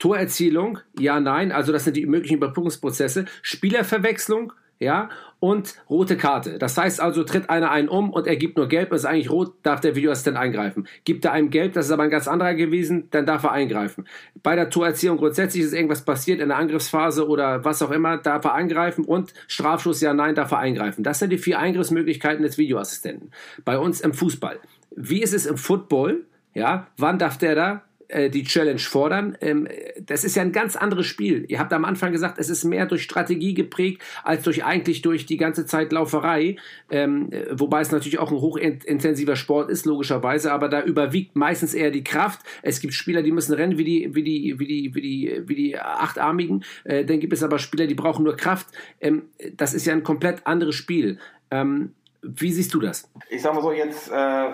Torerzielung, ja, nein, also das sind die möglichen Überprüfungsprozesse. Spielerverwechslung, ja, und rote Karte. Das heißt also, tritt einer einen um und er gibt nur gelb, ist eigentlich rot, darf der Videoassistent eingreifen. Gibt er einem gelb, das ist aber ein ganz anderer gewesen, dann darf er eingreifen. Bei der Torerziehung grundsätzlich ist irgendwas passiert in der Angriffsphase oder was auch immer, darf er eingreifen und Strafschuss, ja, nein, darf er eingreifen. Das sind die vier Eingriffsmöglichkeiten des Videoassistenten. Bei uns im Fußball. Wie ist es im Football? Ja, wann darf der da äh, die Challenge fordern. Ähm, das ist ja ein ganz anderes Spiel. Ihr habt am Anfang gesagt, es ist mehr durch Strategie geprägt als durch eigentlich durch die ganze Zeit Lauferei. Ähm, wobei es natürlich auch ein hochintensiver Sport ist, logischerweise, aber da überwiegt meistens eher die Kraft. Es gibt Spieler, die müssen rennen wie die, wie die, wie die, wie die, wie die Achtarmigen. Äh, dann gibt es aber Spieler, die brauchen nur Kraft. Ähm, das ist ja ein komplett anderes Spiel. Ähm, wie siehst du das? Ich sag mal so, jetzt äh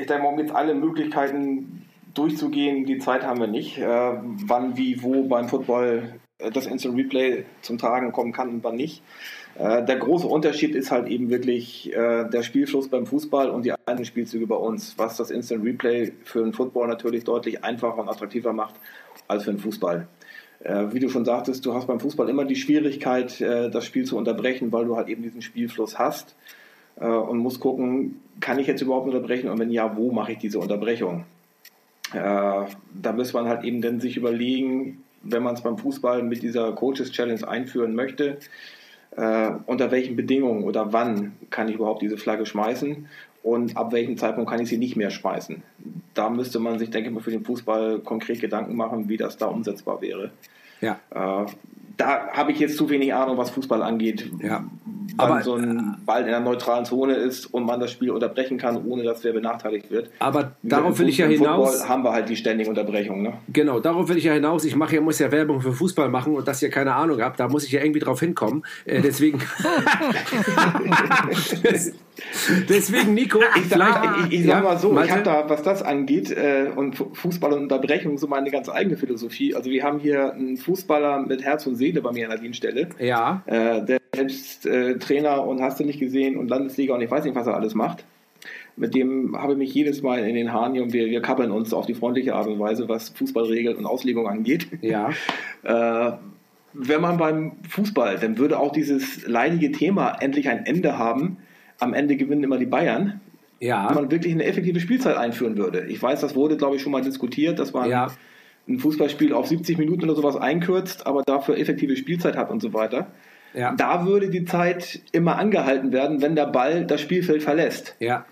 ich denke mal, um jetzt alle Möglichkeiten durchzugehen, die Zeit haben wir nicht. Äh, wann, wie, wo beim Football äh, das Instant Replay zum Tragen kommen kann und wann nicht. Äh, der große Unterschied ist halt eben wirklich äh, der Spielfluss beim Fußball und die einzelnen Spielzüge bei uns, was das Instant Replay für den Football natürlich deutlich einfacher und attraktiver macht als für den Fußball. Äh, wie du schon sagtest, du hast beim Fußball immer die Schwierigkeit, äh, das Spiel zu unterbrechen, weil du halt eben diesen Spielfluss hast äh, und muss gucken, kann ich jetzt überhaupt unterbrechen und wenn ja, wo mache ich diese Unterbrechung? Äh, da muss man halt eben dann sich überlegen, wenn man es beim Fußball mit dieser Coaches Challenge einführen möchte, äh, unter welchen Bedingungen oder wann kann ich überhaupt diese Flagge schmeißen und ab welchem Zeitpunkt kann ich sie nicht mehr schmeißen. Da müsste man sich, denke ich mal, für den Fußball konkret Gedanken machen, wie das da umsetzbar wäre. Ja. Äh, da habe ich jetzt zu wenig Ahnung, was Fußball angeht. Ja. Wann Aber- so ein Ball in einer neutralen Zone ist und man das Spiel unterbrechen kann, ohne dass wer benachteiligt wird. Aber Wie darauf will im ich ja hinaus. Football haben wir halt die ständigen Unterbrechungen. Ne? Genau, darauf will ich ja hinaus. Ich mache ja, muss ja Werbung für Fußball machen und dass ihr keine Ahnung habt, da muss ich ja irgendwie drauf hinkommen. Äh, deswegen. deswegen, Nico, Ich, sag- ich, ich sag Ja, mal so, ich habe da, was das angeht, äh, und Fu- Fußball und Unterbrechung, so meine ganz eigene Philosophie. Also wir haben hier einen Fußballer mit Herz und Seele bei mir an der Dienststelle. Ja, Äh, der selbst äh, Trainer und hast du nicht gesehen und Landesliga und ich weiß nicht, was er alles macht. Mit dem habe ich mich jedes Mal in den Haaren hier und wir, wir kappeln uns auf die freundliche Art und Weise, was Fußballregeln und Auslegung angeht. ja, Äh, wenn man beim Fußball, dann würde auch dieses leidige Thema endlich ein Ende haben. Am Ende gewinnen immer die Bayern. Wenn ja, man wirklich eine effektive Spielzeit einführen würde. Ich weiß, das wurde, glaube ich, schon mal diskutiert, dass man ja, ein Fußballspiel auf 70 Minuten oder sowas einkürzt, aber dafür effektive Spielzeit hat und so weiter. ja, Da würde die Zeit immer angehalten werden, wenn der Ball das Spielfeld verlässt. ja,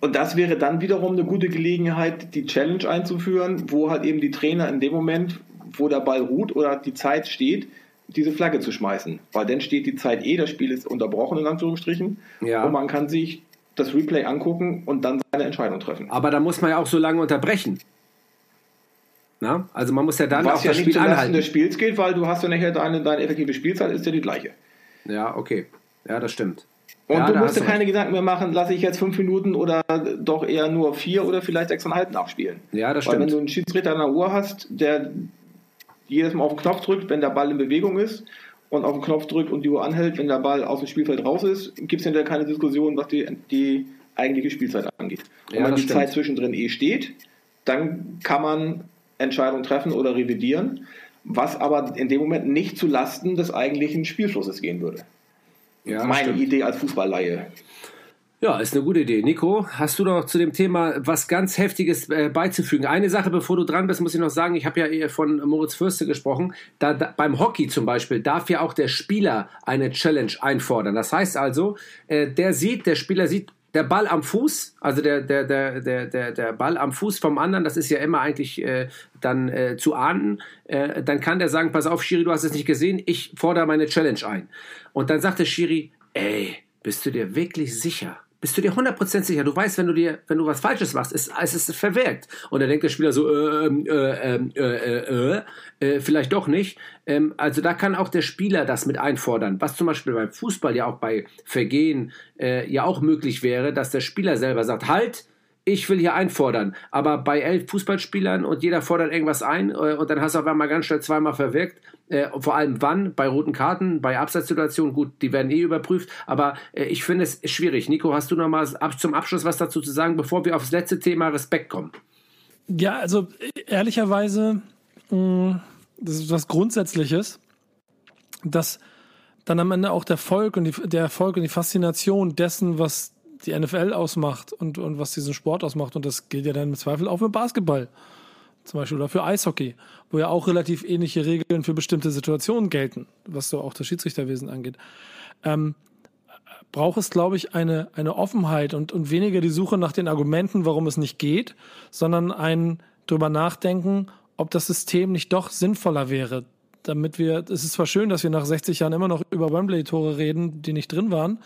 Und das wäre dann wiederum eine gute Gelegenheit, die Challenge einzuführen, wo halt eben die Trainer in dem Moment, wo der Ball ruht oder die Zeit steht, diese Flagge zu schmeißen. Weil dann steht die Zeit eh, das Spiel ist unterbrochen in Anführungsstrichen Ja. und man kann sich das Replay angucken und dann seine Entscheidung treffen. Aber da muss man ja auch so lange unterbrechen. Na? Also man muss ja dann Was auch ja das nicht Spiel anhalten. des Spiels geht, weil du hast ja nachher deine, deine effektive Spielzeit ist ja die gleiche. Ja, okay. Ja, das stimmt. Und ja, du musst dir keine recht. Gedanken mehr machen, lasse ich jetzt fünf Minuten oder doch eher nur vier oder vielleicht sechseinhalb nachspielen. Ja, das Weil wenn stimmt. du einen Schiedsrichter an der Uhr hast, der jedes Mal auf den Knopf drückt, wenn der Ball in Bewegung ist und auf den Knopf drückt und die Uhr anhält, wenn der Ball aus dem Spielfeld raus ist, gibt es hinterher keine Diskussion, was die, die eigentliche Spielzeit angeht. Und Ja, wenn die stimmt. Zeit zwischendrin eh steht, dann kann man Entscheidungen treffen oder revidieren, was aber in dem Moment nicht zu Lasten des eigentlichen Spielflusses gehen würde. Ja, Meine stimmt. Idee als Fußballleihe. Ja, ist eine gute Idee. Nico, hast du noch zu dem Thema was ganz Heftiges äh, beizufügen? Eine Sache, bevor du dran bist, muss ich noch sagen, ich habe ja eher von Moritz Fürste gesprochen. Da, da, beim Hockey zum Beispiel darf ja auch der Spieler eine Challenge einfordern. Das heißt also, äh, der sieht, der Spieler sieht, der Ball am Fuß, also der, der, der, der, der, der Ball am Fuß vom anderen, das ist ja immer eigentlich äh, dann äh, zu ahnden, äh, dann kann der sagen, pass auf, Schiri, du hast es nicht gesehen, ich fordere meine Challenge ein. Und dann sagt der Schiri, ey, bist du dir wirklich sicher? Bist du dir 100% sicher? Du weißt, wenn du dir, wenn du was Falsches machst, ist, es ist verwirkt. Und dann denkt der Spieler so, äh, ähm, äh, ähm, äh, äh, äh, vielleicht doch nicht. Ähm, also da kann auch der Spieler das mit einfordern, was zum Beispiel beim Fußball ja auch bei Vergehen äh, ja auch möglich wäre, dass der Spieler selber sagt, halt, ich will hier einfordern. Aber bei elf Fußballspielern und jeder fordert irgendwas ein äh, und dann hast du auf einmal ganz schnell zweimal verwirkt. Äh, vor allem wann? Bei roten Karten, bei Abseitssituationen, gut, die werden eh überprüft. Aber äh, ich finde es schwierig. Nico, hast du noch mal ab, zum Abschluss was dazu zu sagen, bevor wir aufs letzte Thema Respekt kommen? Ja, also ehrlicherweise, mh, das ist was Grundsätzliches, dass dann am Ende auch der Erfolg und die, der Erfolg und die Faszination dessen, was die NFL ausmacht und, und was diesen Sport ausmacht. Und das gilt ja dann im Zweifel auch für Basketball zum Beispiel oder für Eishockey, wo ja auch relativ ähnliche Regeln für bestimmte Situationen gelten, was so auch das Schiedsrichterwesen angeht. Ähm, braucht es, glaube ich, eine, eine Offenheit und, und weniger die Suche nach den Argumenten, warum es nicht geht, sondern ein drüber nachdenken, ob das System nicht doch sinnvoller wäre, damit wir, es ist zwar schön, dass wir nach 60 Jahren immer noch über Wembley-Tore reden, die nicht drin waren,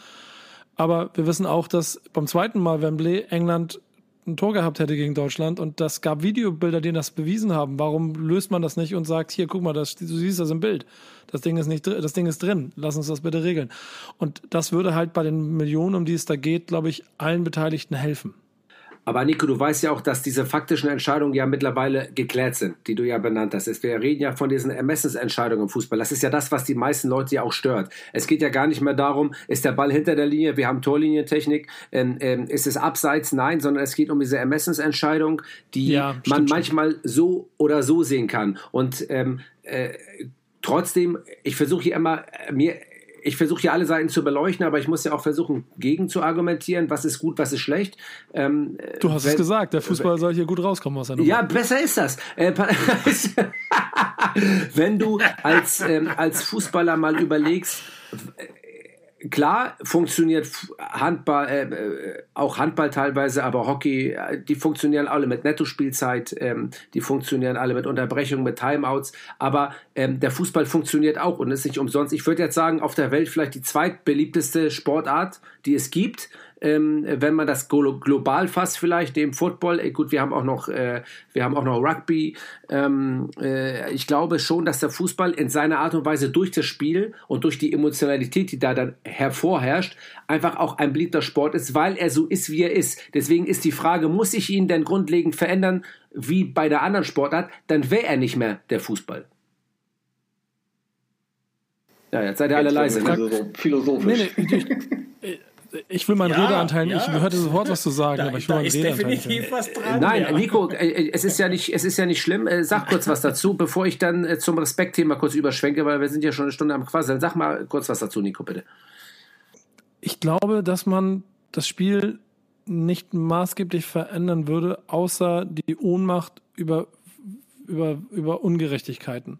aber wir wissen auch, dass beim zweiten Mal Wembley England ein Tor gehabt hätte gegen Deutschland und das gab Videobilder, die das bewiesen haben. Warum löst man das nicht und sagt, hier, guck mal, das, du siehst das im Bild. Das Ding ist nicht, das Ding ist drin. Lass uns das bitte regeln. Und das würde halt bei den Millionen, um die es da geht, glaube ich, allen Beteiligten helfen. Aber Nico, du weißt ja auch, dass diese faktischen Entscheidungen ja mittlerweile geklärt sind, die du ja benannt hast. Wir reden ja von diesen Ermessensentscheidungen im Fußball. Das ist ja das, was die meisten Leute ja auch stört. Es geht ja gar nicht mehr darum, ist der Ball hinter der Linie, wir haben Torlinientechnik, ähm, ähm, ist es abseits? Nein, sondern es geht um diese Ermessensentscheidung, die ja, man manchmal schon. so oder so sehen kann. Und ähm, äh, trotzdem, ich versuche hier immer, mir ich versuche hier alle Seiten zu beleuchten, aber ich muss ja auch versuchen, gegen zu argumentieren, was ist gut, was ist schlecht. Ähm, du hast wenn, es gesagt, der Fußball soll hier gut rauskommen aus. Ja, besser ist das. Äh, wenn du als, ähm, als Fußballer mal überlegst, klar funktioniert Handball, äh, äh, auch Handball teilweise, aber Hockey, äh, die funktionieren alle mit Nettospielzeit, ähm, die funktionieren alle mit Unterbrechung, mit Timeouts, aber ähm, der Fußball funktioniert auch und ist nicht umsonst. Ich würde jetzt sagen, auf der Welt vielleicht die zweitbeliebteste Sportart, die es gibt ähm, wenn man das global fasst, vielleicht dem Football. Äh, gut, wir haben auch noch, äh, wir haben auch noch Rugby. Ähm, äh, ich glaube schon, dass der Fußball in seiner Art und Weise durch das Spiel und durch die Emotionalität, die da dann hervorherrscht, einfach auch ein beliebter Sport ist, weil er so ist, wie er ist. Deswegen ist die Frage, muss ich ihn denn grundlegend verändern, wie bei der anderen Sportart? Dann wäre er nicht mehr der Fußball. Ja, jetzt seid ihr alle leise. Ne? Philosophisch. Nee, nee, ich will meinen ja, Redeanteil nicht. Ja. Ich hörte sofort was zu sagen, da, aber ich will meinen Redeanteil definitiv was dran. Nein, ja. Nico, äh, es ist ja nicht, es ist ja nicht schlimm. Äh, sag kurz was dazu, bevor ich dann äh, zum Respektthema kurz überschwenke, weil wir sind ja schon eine Stunde am Quasseln. Sag mal kurz was dazu, Nico, bitte. Ich glaube, dass man das Spiel nicht maßgeblich verändern würde, außer die Ohnmacht über, über, über Ungerechtigkeiten.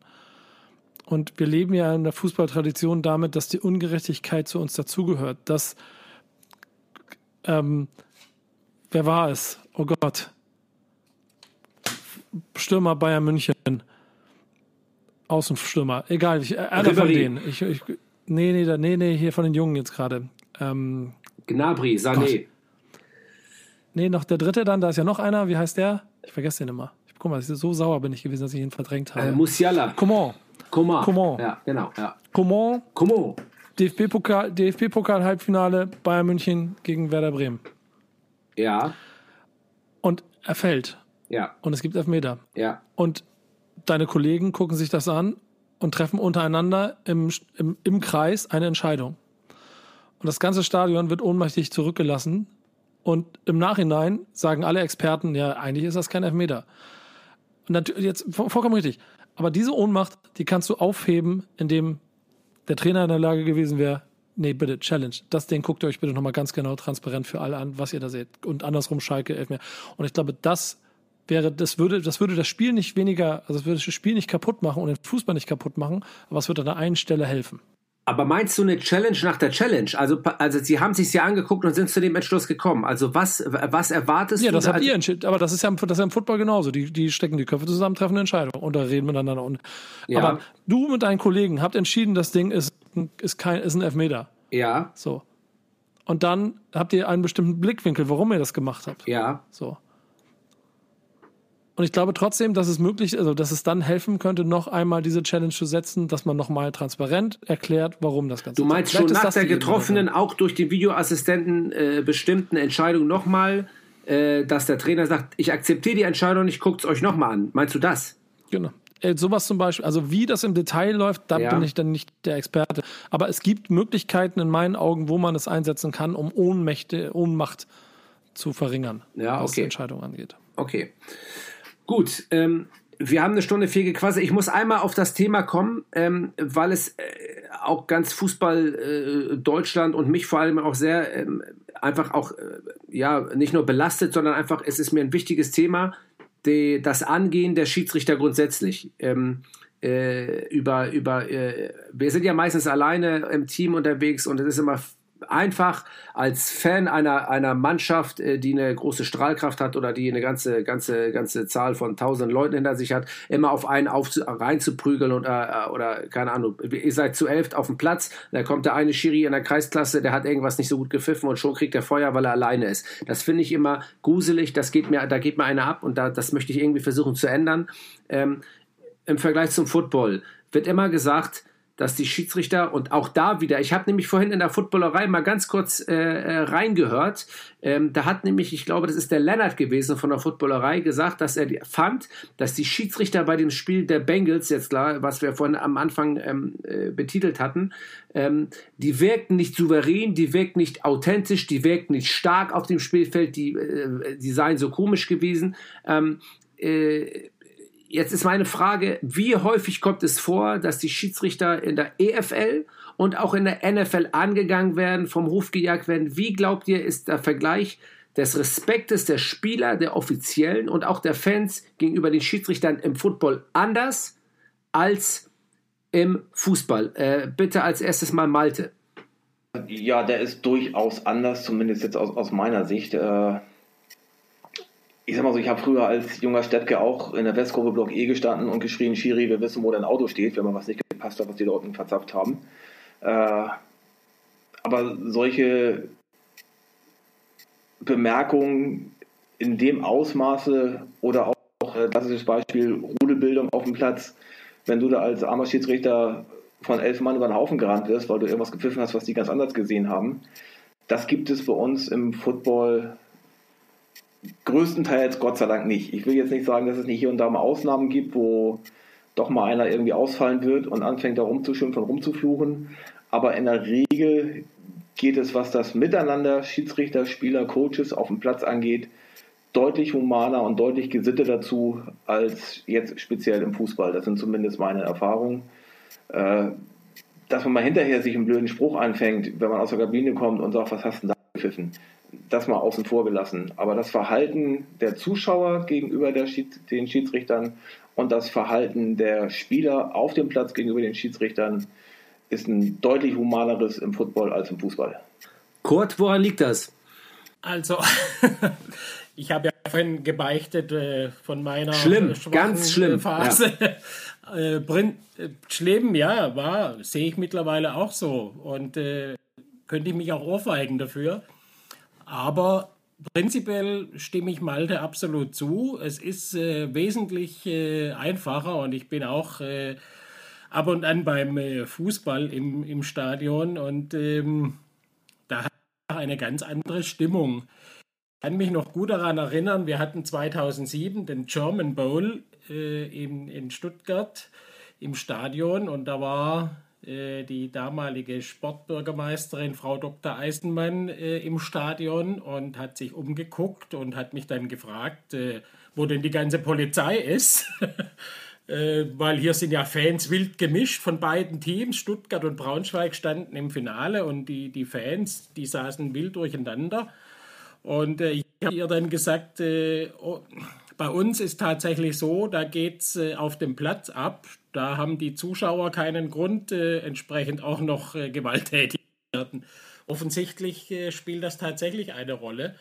Und wir leben ja in der Fußballtradition damit, dass die Ungerechtigkeit zu uns dazugehört, dass ähm, wer war es? Oh Gott. Stürmer Bayern München. Außenstürmer. Egal, ich, äh, einer von denen. Ich, ich, nee, nee, nee, nee, hier von den Jungen jetzt gerade. Ähm, Gnabry, Sané. Gott. Nee, noch der dritte dann, da ist ja noch einer. Wie heißt der? Ich vergesse den immer. Guck mal, so sauer bin ich gewesen, dass ich ihn verdrängt habe. Äh, Musiala. Comment. Comment. Ja, genau. Ja. Comment. Comment. DFB-Pokal, DFB-Pokal-Halbfinale Bayern München gegen Werder Bremen. Ja. Und er fällt. Ja. Und es gibt Elfmeter. Ja. Und deine Kollegen gucken sich das an und treffen untereinander im, im, im Kreis eine Entscheidung. Und das ganze Stadion wird ohnmächtig zurückgelassen. Und im Nachhinein sagen alle Experten, ja, eigentlich ist das kein Elfmeter. Und natürlich, jetzt vollkommen richtig. Aber diese Ohnmacht, die kannst du aufheben, indem der Trainer in der Lage gewesen wäre, nee, bitte, Challenge. Das Ding guckt ihr euch bitte nochmal ganz genau transparent für alle an, was ihr da seht. Und andersrum Schalke, elf mehr. Und ich glaube, das wäre, das würde, das würde das Spiel nicht weniger, also das würde das Spiel nicht kaputt machen und den Fußball nicht kaputt machen, aber es würde an der einen Stelle helfen. Aber meinst du eine Challenge nach der Challenge? Also, also sie haben sich ja angeguckt und sind zu dem Entschluss gekommen. Also was, was erwartest ja, du? Ja, das habt ihr entschieden. Aber das ist ja, das ist ja im Football genauso. Die, die stecken die Köpfe zusammen, treffen eine Entscheidung und da reden miteinander. Und, ja. Aber du mit deinen Kollegen habt entschieden, das Ding ist, ist kein, ist ein Elfmeter. Ja. So. Und dann habt ihr einen bestimmten Blickwinkel, warum ihr das gemacht habt. Ja. So. Und ich glaube trotzdem, dass es möglich, also dass es dann helfen könnte, noch einmal diese Challenge zu setzen, dass man nochmal transparent erklärt, warum das Ganze. Du meinst schon nach der getroffenen, auch durch den Videoassistenten äh, bestimmten Entscheidung nochmal, äh, dass der Trainer sagt, ich akzeptiere die Entscheidung, ich gucke es euch nochmal an. Meinst du das? Genau. Äh, sowas zum Beispiel, also wie das im Detail läuft, da ja. bin ich dann nicht der Experte. Aber es gibt Möglichkeiten in meinen Augen, wo man es einsetzen kann, um Ohnmächte, Ohnmacht zu verringern, ja, okay. was die Entscheidung angeht. Okay. Gut, ähm, wir haben eine Stunde vier gequasselt. Ich muss einmal auf das Thema kommen, ähm, weil es äh, auch ganz Fußball äh, Deutschland und mich vor allem auch sehr ähm, einfach auch äh, ja nicht nur belastet, sondern einfach es ist mir ein wichtiges Thema, die, das Angehen der Schiedsrichter grundsätzlich. Ähm, äh, über über äh, wir sind ja meistens alleine im Team unterwegs und es ist immer einfach als Fan einer, einer Mannschaft, äh, die eine große Strahlkraft hat oder die eine ganze, ganze, ganze Zahl von tausend Leuten hinter sich hat, immer auf einen auf, reinzuprügeln oder, äh, oder keine Ahnung, ihr seid zu elft auf dem Platz, da kommt der eine Schiri in der Kreisklasse, der hat irgendwas nicht so gut gepfiffen und schon kriegt er Feuer, weil er alleine ist. Das finde ich immer gruselig, das geht mir, da geht mir einer ab und da, das möchte ich irgendwie versuchen zu ändern. Ähm, Im Vergleich zum Football wird immer gesagt, dass die Schiedsrichter und auch da wieder, ich habe nämlich vorhin in der Footballerei mal ganz kurz äh, äh, reingehört, ähm, da hat nämlich, ich glaube, das ist der Lennart gewesen von der Footballerei, gesagt, dass er fand, dass die Schiedsrichter bei dem Spiel der Bengals, jetzt klar, was wir vorhin am Anfang ähm, äh, betitelt hatten, ähm, die wirkten nicht souverän, die wirkten nicht authentisch, die wirkten nicht stark auf dem Spielfeld, die, äh, die seien so komisch gewesen. Ähm, äh, Jetzt ist meine Frage, wie häufig kommt es vor, dass die Schiedsrichter in der EFL und auch in der NFL angegangen werden, vom Ruf gejagt werden? Wie glaubt ihr, ist der Vergleich des Respektes der Spieler, der Offiziellen und auch der Fans gegenüber den Schiedsrichtern im Football anders als im Fußball? Äh, bitte als erstes mal Malte. Ja, der ist durchaus anders, zumindest jetzt aus, aus meiner Sicht. Äh ich sag mal so, ich habe früher als junger Steppke auch in der Westkurve Block E gestanden und geschrien, Schiri, wir wissen, wo dein Auto steht, wenn man was nicht gepasst hat, was die unten verzapft haben. Äh, aber solche Bemerkungen in dem Ausmaße oder auch äh, klassisches Beispiel Rudelbildung auf dem Platz, wenn du da als armer Schiedsrichter von elf Mann über den Haufen gerannt wirst, weil du irgendwas gepfiffen hast, was die ganz anders gesehen haben, das gibt es bei uns im Football größtenteils Gott sei Dank nicht. Ich will jetzt nicht sagen, dass es nicht hier und da mal Ausnahmen gibt, wo doch mal einer irgendwie ausfallen wird und anfängt da rumzuschimpfen und rumzufluchen. Aber in der Regel geht es, was das Miteinander Schiedsrichter, Spieler, Coaches auf dem Platz angeht, deutlich humaner und deutlich gesitteter dazu als jetzt speziell im Fußball. Das sind zumindest meine Erfahrungen. Äh, dass man mal hinterher sich einen blöden Spruch anfängt, wenn man aus der Kabine kommt und sagt, was hast du denn da gepfiffen? Das mal außen vor gelassen. Aber das Verhalten der Zuschauer gegenüber Schied den Schiedsrichtern und das Verhalten der Spieler auf dem Platz gegenüber den Schiedsrichtern ist ein deutlich humaneres im Football als im Fußball. Kurt, woran liegt das? Also, ich habe ja vorhin gebeichtet äh, von meiner schlimm, ganz schlimm Phase. Ja. Äh, äh, schlimm, ja, war, sehe ich mittlerweile auch so. Und äh, könnte ich mich auch ohrfeigen dafür. Aber prinzipiell stimme ich Malte absolut zu. Es ist äh, wesentlich äh, einfacher und ich bin auch äh, ab und an beim äh, Fußball im, im Stadion und ähm, da hat eine ganz andere Stimmung. Ich kann mich noch gut daran erinnern, wir hatten 2007 den German Bowl äh, in, in Stuttgart im Stadion und da war die damalige Sportbürgermeisterin Frau Dr. Eisenmann äh, im Stadion und hat sich umgeguckt und hat mich dann gefragt, äh, wo denn die ganze Polizei ist. weil hier sind ja Fans wild gemischt von beiden Teams. Stuttgart und Braunschweig standen im Finale und die, die Fans, die saßen wild durcheinander. Und ich habe ihr dann gesagt, oh, bei uns ist tatsächlich so, da geht es auf dem Platz ab. Da haben die Zuschauer keinen Grund, äh, entsprechend auch noch äh, gewalttätig zu werden. Offensichtlich äh, spielt das tatsächlich eine Rolle,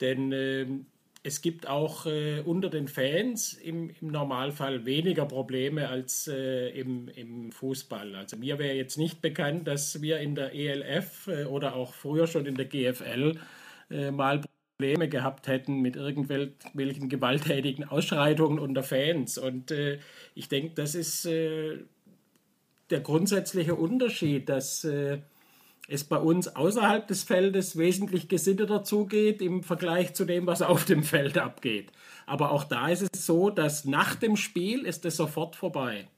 denn ähm, es gibt auch äh, unter den Fans im, Normalfall weniger Probleme als äh, im, im, Fußball. Also mir wäre jetzt nicht bekannt, dass wir in der ELF äh, oder auch früher schon in der GFL mal Probleme gehabt hätten mit irgendwelchen gewalttätigen Ausschreitungen unter Fans. Und äh, ich denke, das ist äh, der grundsätzliche Unterschied, dass äh, es bei uns außerhalb des Feldes wesentlich gesitteter zugeht im Vergleich zu dem, was auf dem Feld abgeht. Aber auch da ist es so, dass nach dem Spiel ist es sofort vorbei.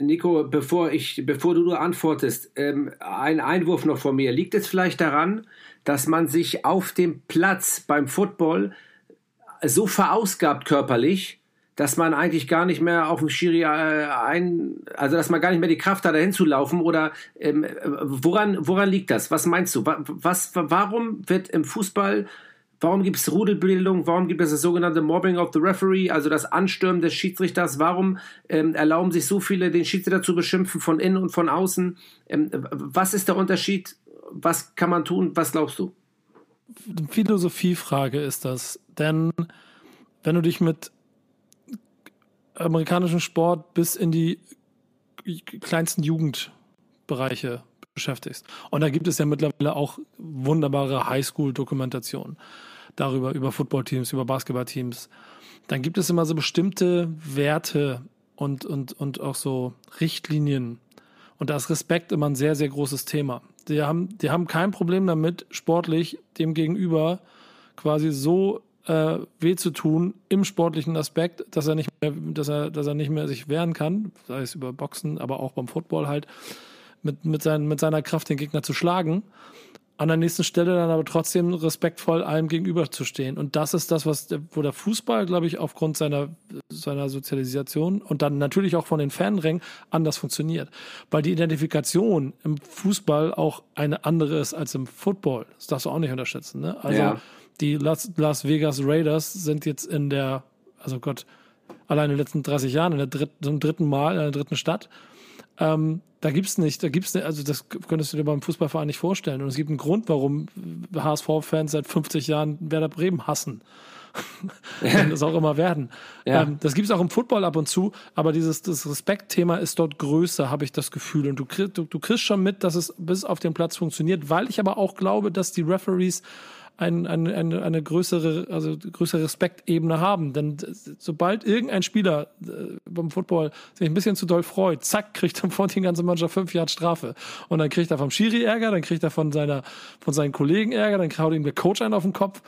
Nico, bevor, ich, bevor du antwortest, ähm, ein Einwurf noch von mir. Liegt es vielleicht daran, dass man sich auf dem Platz beim Football so verausgabt körperlich, dass man eigentlich gar nicht mehr auf dem Schiri äh, ein, also dass man gar nicht mehr die Kraft hat, dahin zu laufen oder ähm, woran, woran liegt das? Was meinst du? Was, warum wird im Fußball, warum gibt es Rudelbildung, warum gibt es das sogenannte Mobbing of the Referee, also das Anstürmen des Schiedsrichters? Warum ähm, erlauben sich so viele, den Schiedsrichter zu beschimpfen von innen und von außen? Ähm, was ist der Unterschied? Was kann man tun? Was glaubst du? Philosophiefrage ist das, denn wenn du dich mit amerikanischen Sport bis in die kleinsten Jugendbereiche beschäftigst. Und da gibt es ja mittlerweile auch wunderbare Highschool-Dokumentationen darüber, über Footballteams, über Basketballteams. Dann gibt es immer so bestimmte Werte und, und, und auch so Richtlinien. Und da ist Respekt immer ein sehr, sehr großes Thema. Die haben, die haben kein Problem damit, sportlich dem Gegenüber quasi so äh, weh zu tun im sportlichen Aspekt, dass er nicht mehr, dass er, dass er nicht mehr sich wehren kann, sei es über Boxen, aber auch beim Football halt, mit, mit, sein, mit seiner Kraft den Gegner zu schlagen. An der nächsten Stelle dann aber trotzdem respektvoll allem gegenüberzustehen. Und das ist das, was, wo der Fußball, glaube ich, aufgrund seiner, seiner Sozialisation und dann natürlich auch von den Fanrängen anders funktioniert. Weil die Identifikation im Fußball auch eine andere ist als im Football. Das darfst du auch nicht unterschätzen. Ne? Also, ja die Las, Las Vegas Raiders sind jetzt in der, also Gott, allein in den letzten 30 Jahren, in der dritten, zum dritten Mal in der dritten Stadt. Ähm, da gibt's nicht, da gibt's nicht, also das könntest du dir beim Fußballverein nicht vorstellen. Und es gibt einen Grund, warum HSV-Fans seit 50 Jahren Werder Bremen hassen. und das auch immer werden. Ja. Ähm, das gibt es auch im Football ab und zu, aber dieses das Respektthema ist dort größer, habe ich das Gefühl. Und du, du, du kriegst schon mit, dass es bis auf den Platz funktioniert, weil ich aber auch glaube, dass die Referees ein, ein, eine, eine größere, also größere Respektebene haben. Denn sobald irgendein Spieler äh, beim Football sich ein bisschen zu doll freut, zack, kriegt er vor die ganze Mannschaft fünf Jahre Strafe. Und dann kriegt er vom Schiri Ärger, dann kriegt er von seiner, von seinen Kollegen Ärger, dann haut ihm der Coach einen auf den Kopf.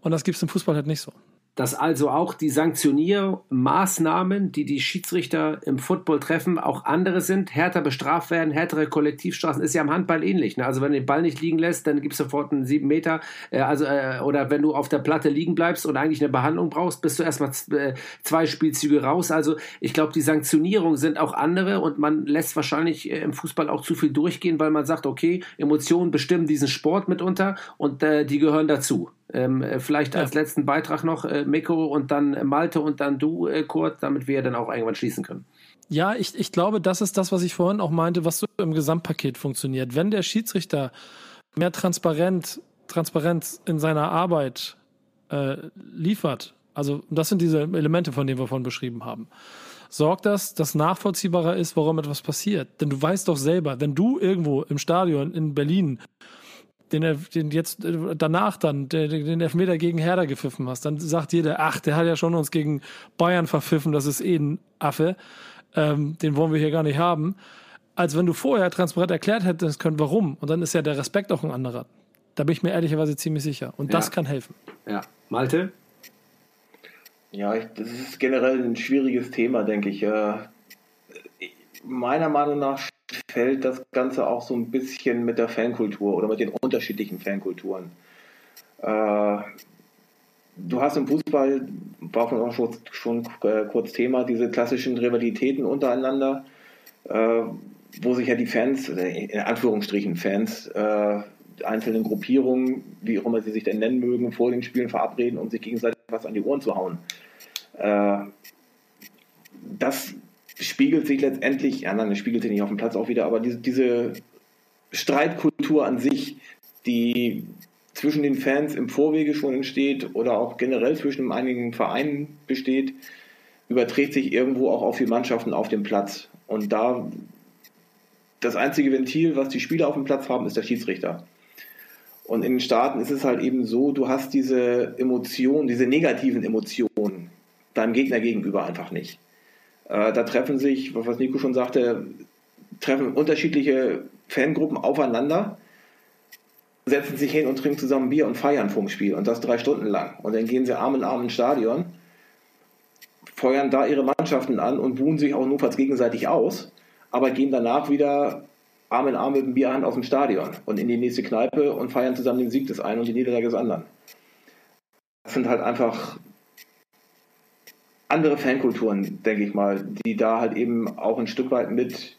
Und das gibt's im Fußball halt nicht so dass also auch die Sanktioniermaßnahmen, die die Schiedsrichter im Football treffen, auch andere sind, härter bestraft werden, härtere Kollektivstraßen, ist ja im Handball ähnlich. Ne? Also wenn du den Ball nicht liegen lässt, dann gibt es sofort einen sieben Meter. Äh, also, äh, oder wenn du auf der Platte liegen bleibst und eigentlich eine Behandlung brauchst, bist du erstmal äh, zwei Spielzüge raus. Also ich glaube, die Sanktionierungen sind auch andere und man lässt wahrscheinlich äh, im Fußball auch zu viel durchgehen, weil man sagt, okay, Emotionen bestimmen diesen Sport mitunter und äh, die gehören dazu. Ähm, äh, vielleicht ja. als letzten Beitrag noch äh, Miko und dann Malte und dann du, äh, Kurt, damit wir dann auch irgendwann schließen können. Ja, ich, ich glaube, das ist das, was ich vorhin auch meinte, was so im Gesamtpaket funktioniert. Wenn der Schiedsrichter mehr transparent, Transparenz in seiner Arbeit äh, liefert, also das sind diese Elemente, von denen wir vorhin beschrieben haben, sorgt das, dass nachvollziehbarer ist, warum etwas passiert. Denn du weißt doch selber, wenn du irgendwo im Stadion in Berlin den, den jetzt äh, danach dann den Elfmeter gegen Herder gepfiffen hast, dann sagt jeder, ach, der hat ja schon uns gegen Bayern verpfiffen, das ist eh ein Affe, ähm, den wollen wir hier gar nicht haben. Als wenn du vorher transparent erklärt hättest können, warum. Und dann ist ja der Respekt auch ein anderer. Da bin ich mir ehrlicherweise ziemlich sicher. Und das kann helfen. Ja. Malte? Ja, ich, das ist generell ein schwieriges Thema, denke ich. Äh, meiner Meinung nach fällt das Ganze auch so ein bisschen mit der Fankultur oder mit den unterschiedlichen Fankulturen. Äh, du hast im Fußball, war auch schon, schon äh, kurz Thema, diese klassischen Rivalitäten untereinander, äh, wo sich ja die Fans, in Anführungsstrichen Fans, äh, einzelnen Gruppierungen, wie auch immer sie sich denn nennen mögen, vor den Spielen verabreden, um sich gegenseitig was an die Ohren zu hauen. Äh, das spiegelt sich letztendlich, ja nein, das spiegelt sich nicht auf dem Platz auch wieder, aber diese, diese Streitkultur an sich, die zwischen den Fans im Vorwege schon entsteht oder auch generell zwischen einigen Vereinen besteht, überträgt sich irgendwo auch auf die Mannschaften auf dem Platz. Und da das einzige Ventil, was die Spieler auf dem Platz haben, ist der Schiedsrichter. Und in den Staaten ist es halt eben so, du hast diese Emotionen, diese negativen Emotionen deinem Gegner gegenüber einfach nicht. Äh, da treffen sich, was Nico schon sagte, treffen unterschiedliche Fangruppen aufeinander, setzen sich hin und trinken zusammen Bier und feiern vom Spiel und das drei Stunden lang. Und dann gehen sie Arm in Arm ins Stadion, feuern da ihre Mannschaften an und buhen sich auch notfalls gegenseitig aus, aber gehen danach wieder Arm in Arm mit dem Bierhand aus dem Stadion und in die nächste Kneipe und feiern zusammen den Sieg des einen und die Niederlage des anderen. Das sind halt einfach andere Fankulturen, denke ich mal, die da halt eben auch ein Stück weit mit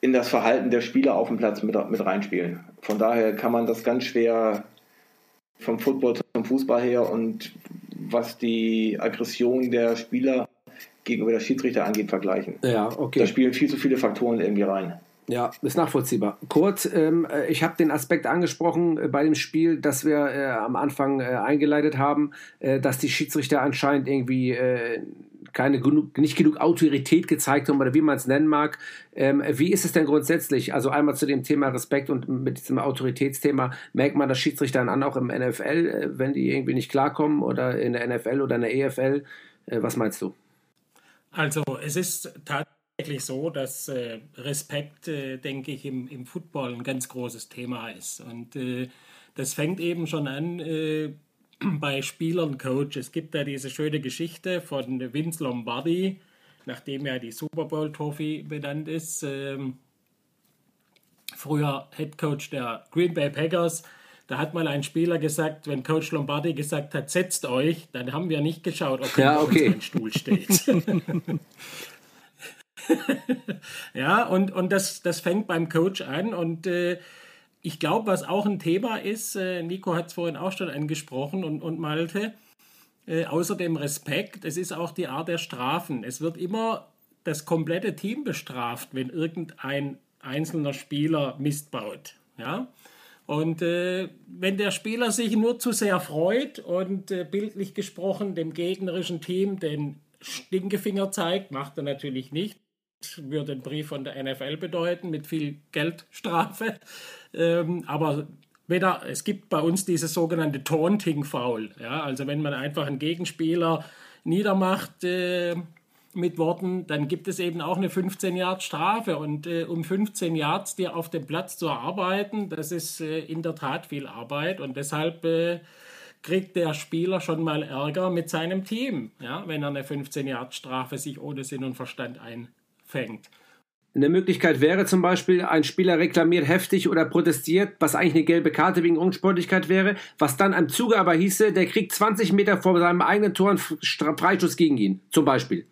in das Verhalten der Spieler auf dem Platz mit, mit reinspielen. Von daher kann man das ganz schwer vom Football zum Fußball her und was die Aggression der Spieler gegenüber der Schiedsrichter angeht, vergleichen. Ja, okay. Da spielen viel zu viele Faktoren irgendwie rein. Ja, ist nachvollziehbar. Kurt, ähm, äh, ich habe den Aspekt angesprochen äh, bei dem Spiel, das wir äh, am Anfang äh, eingeleitet haben, äh, dass die Schiedsrichter anscheinend irgendwie äh, keine genug, nicht genug Autorität gezeigt haben oder wie man es nennen mag. Ähm, wie ist es denn grundsätzlich? Also einmal zu dem Thema Respekt und mit diesem Autoritätsthema merkt man das Schiedsrichtern an, auch im NFL, wenn die irgendwie nicht klarkommen oder in der NFL oder in der EFL. was meinst du? Also es ist tatsächlich tatsächlich so, dass äh, Respekt, äh, denke ich, im, im Football ein ganz großes Thema ist. Und äh, das fängt eben schon an äh, bei Spielern, Coach. Es gibt da diese schöne Geschichte von Vince Lombardi, nachdem ja die Super Bowl Trophy benannt ist. Ähm, früher Head Coach der Green Bay Packers. Da hat mal ein Spieler gesagt, wenn Coach Lombardi gesagt hat, setzt euch, dann haben wir nicht geschaut, ob ja, okay. ein Stuhl steht. ja, und, und das, das fängt beim Coach an. Und äh, ich glaube, was auch ein Thema ist, äh, Nico hat es vorhin auch schon angesprochen und, und Malte, äh, außer dem Respekt, es ist auch die Art der Strafen. Es wird immer das komplette Team bestraft, wenn irgendein einzelner Spieler Mist baut. Ja? Und äh, wenn der Spieler sich nur zu sehr freut und äh, bildlich gesprochen dem gegnerischen Team den Stinkefinger zeigt, macht er natürlich nicht, würde einen Brief von der NFL bedeuten mit viel Geldstrafe. Ähm, aber weder, es gibt bei uns dieses sogenannte Taunting-Foul. Ja? Also wenn man einfach einen Gegenspieler niedermacht äh, mit Worten, dann gibt es eben auch eine 15 Yard Strafe. Und äh, um 15 Yards dir auf dem Platz zu erarbeiten, das ist äh, in der Tat viel Arbeit. Und deshalb äh, kriegt der Spieler schon mal Ärger mit seinem Team, ja? wenn er eine 15 Yard Strafe sich ohne Sinn und Verstand ein fängt. Eine Möglichkeit wäre zum Beispiel, ein Spieler reklamiert heftig oder protestiert, was eigentlich eine gelbe Karte wegen Unsportlichkeit wäre, was dann am Zuge aber hieße, der kriegt 20 Meter vor seinem eigenen Tor einen Freischuss gegen ihn, zum Beispiel.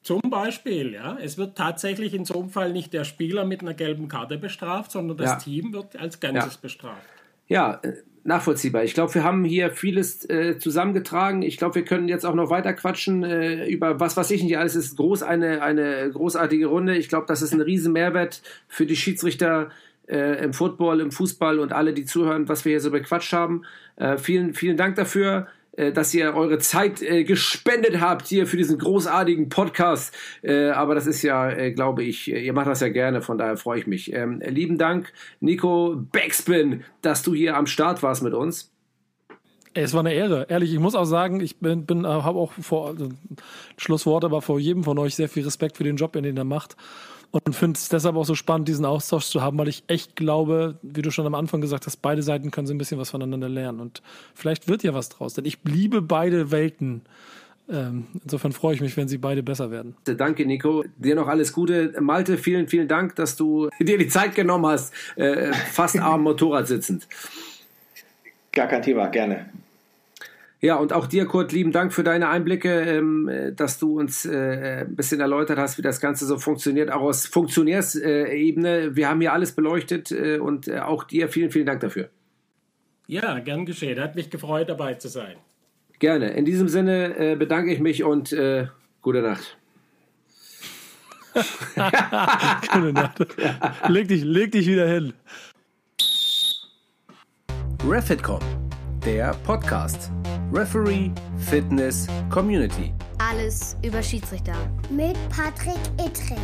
Zum Beispiel, ja. Es wird tatsächlich in so einem Fall nicht der Spieler mit einer gelben Karte bestraft, sondern das ja. Team wird als Ganzes ja. bestraft. Ja, äh, nachvollziehbar. Ich glaube, wir haben hier vieles äh, zusammengetragen. Ich glaube, wir können jetzt auch noch weiter quatschen äh, über was weiß ich nicht alles. Es ist groß eine, eine großartige Runde. Ich glaube, das ist ein riesen Mehrwert für die Schiedsrichter äh, im Football, im Fußball und alle, die zuhören, was wir hier so bequatscht haben. Äh, vielen, vielen Dank dafür. Äh, dass ihr eure Zeit äh, gespendet habt hier für diesen großartigen Podcast. Äh, aber das ist ja, äh, glaube ich, äh, ihr macht das ja gerne, von daher freue ich mich. Ähm, lieben Dank, Nico Backspin, dass du hier am Start warst mit uns. Es war eine Ehre, ehrlich. Ich muss auch sagen, ich bin, bin habe auch vor also, Schlusswort, aber vor jedem von euch sehr viel Respekt für den Job, den er macht und finde es deshalb auch so spannend, diesen Austausch zu haben, weil ich echt glaube, wie du schon am Anfang gesagt hast, beide Seiten können so ein bisschen was voneinander lernen und vielleicht wird ja was draus, denn ich liebe beide Welten. Ähm, insofern freue ich mich, wenn sie beide besser werden. Danke, Nico. Dir noch alles Gute. Malte, vielen, vielen Dank, dass du dir die Zeit genommen hast, äh, fast am Motorrad sitzend. Gar kein Thema, gerne. Ja, und auch dir, Kurt, lieben Dank für deine Einblicke, ähm, dass du uns äh, ein bisschen erläutert hast, wie das Ganze so funktioniert, auch aus Funktionärsebene. Wir haben hier alles beleuchtet äh, und äh, auch dir vielen, vielen Dank dafür. Ja, gern geschehen. Hat mich gefreut, dabei zu sein. Gerne. In diesem Sinne äh, bedanke ich mich und äh, gute Nacht. gute Nacht. Leg dich, leg dich wieder hin. Refitcom, der Podcast. Referee, Fitness, Community. Alles über Schiedsrichter. Mit Patrick Ittrich.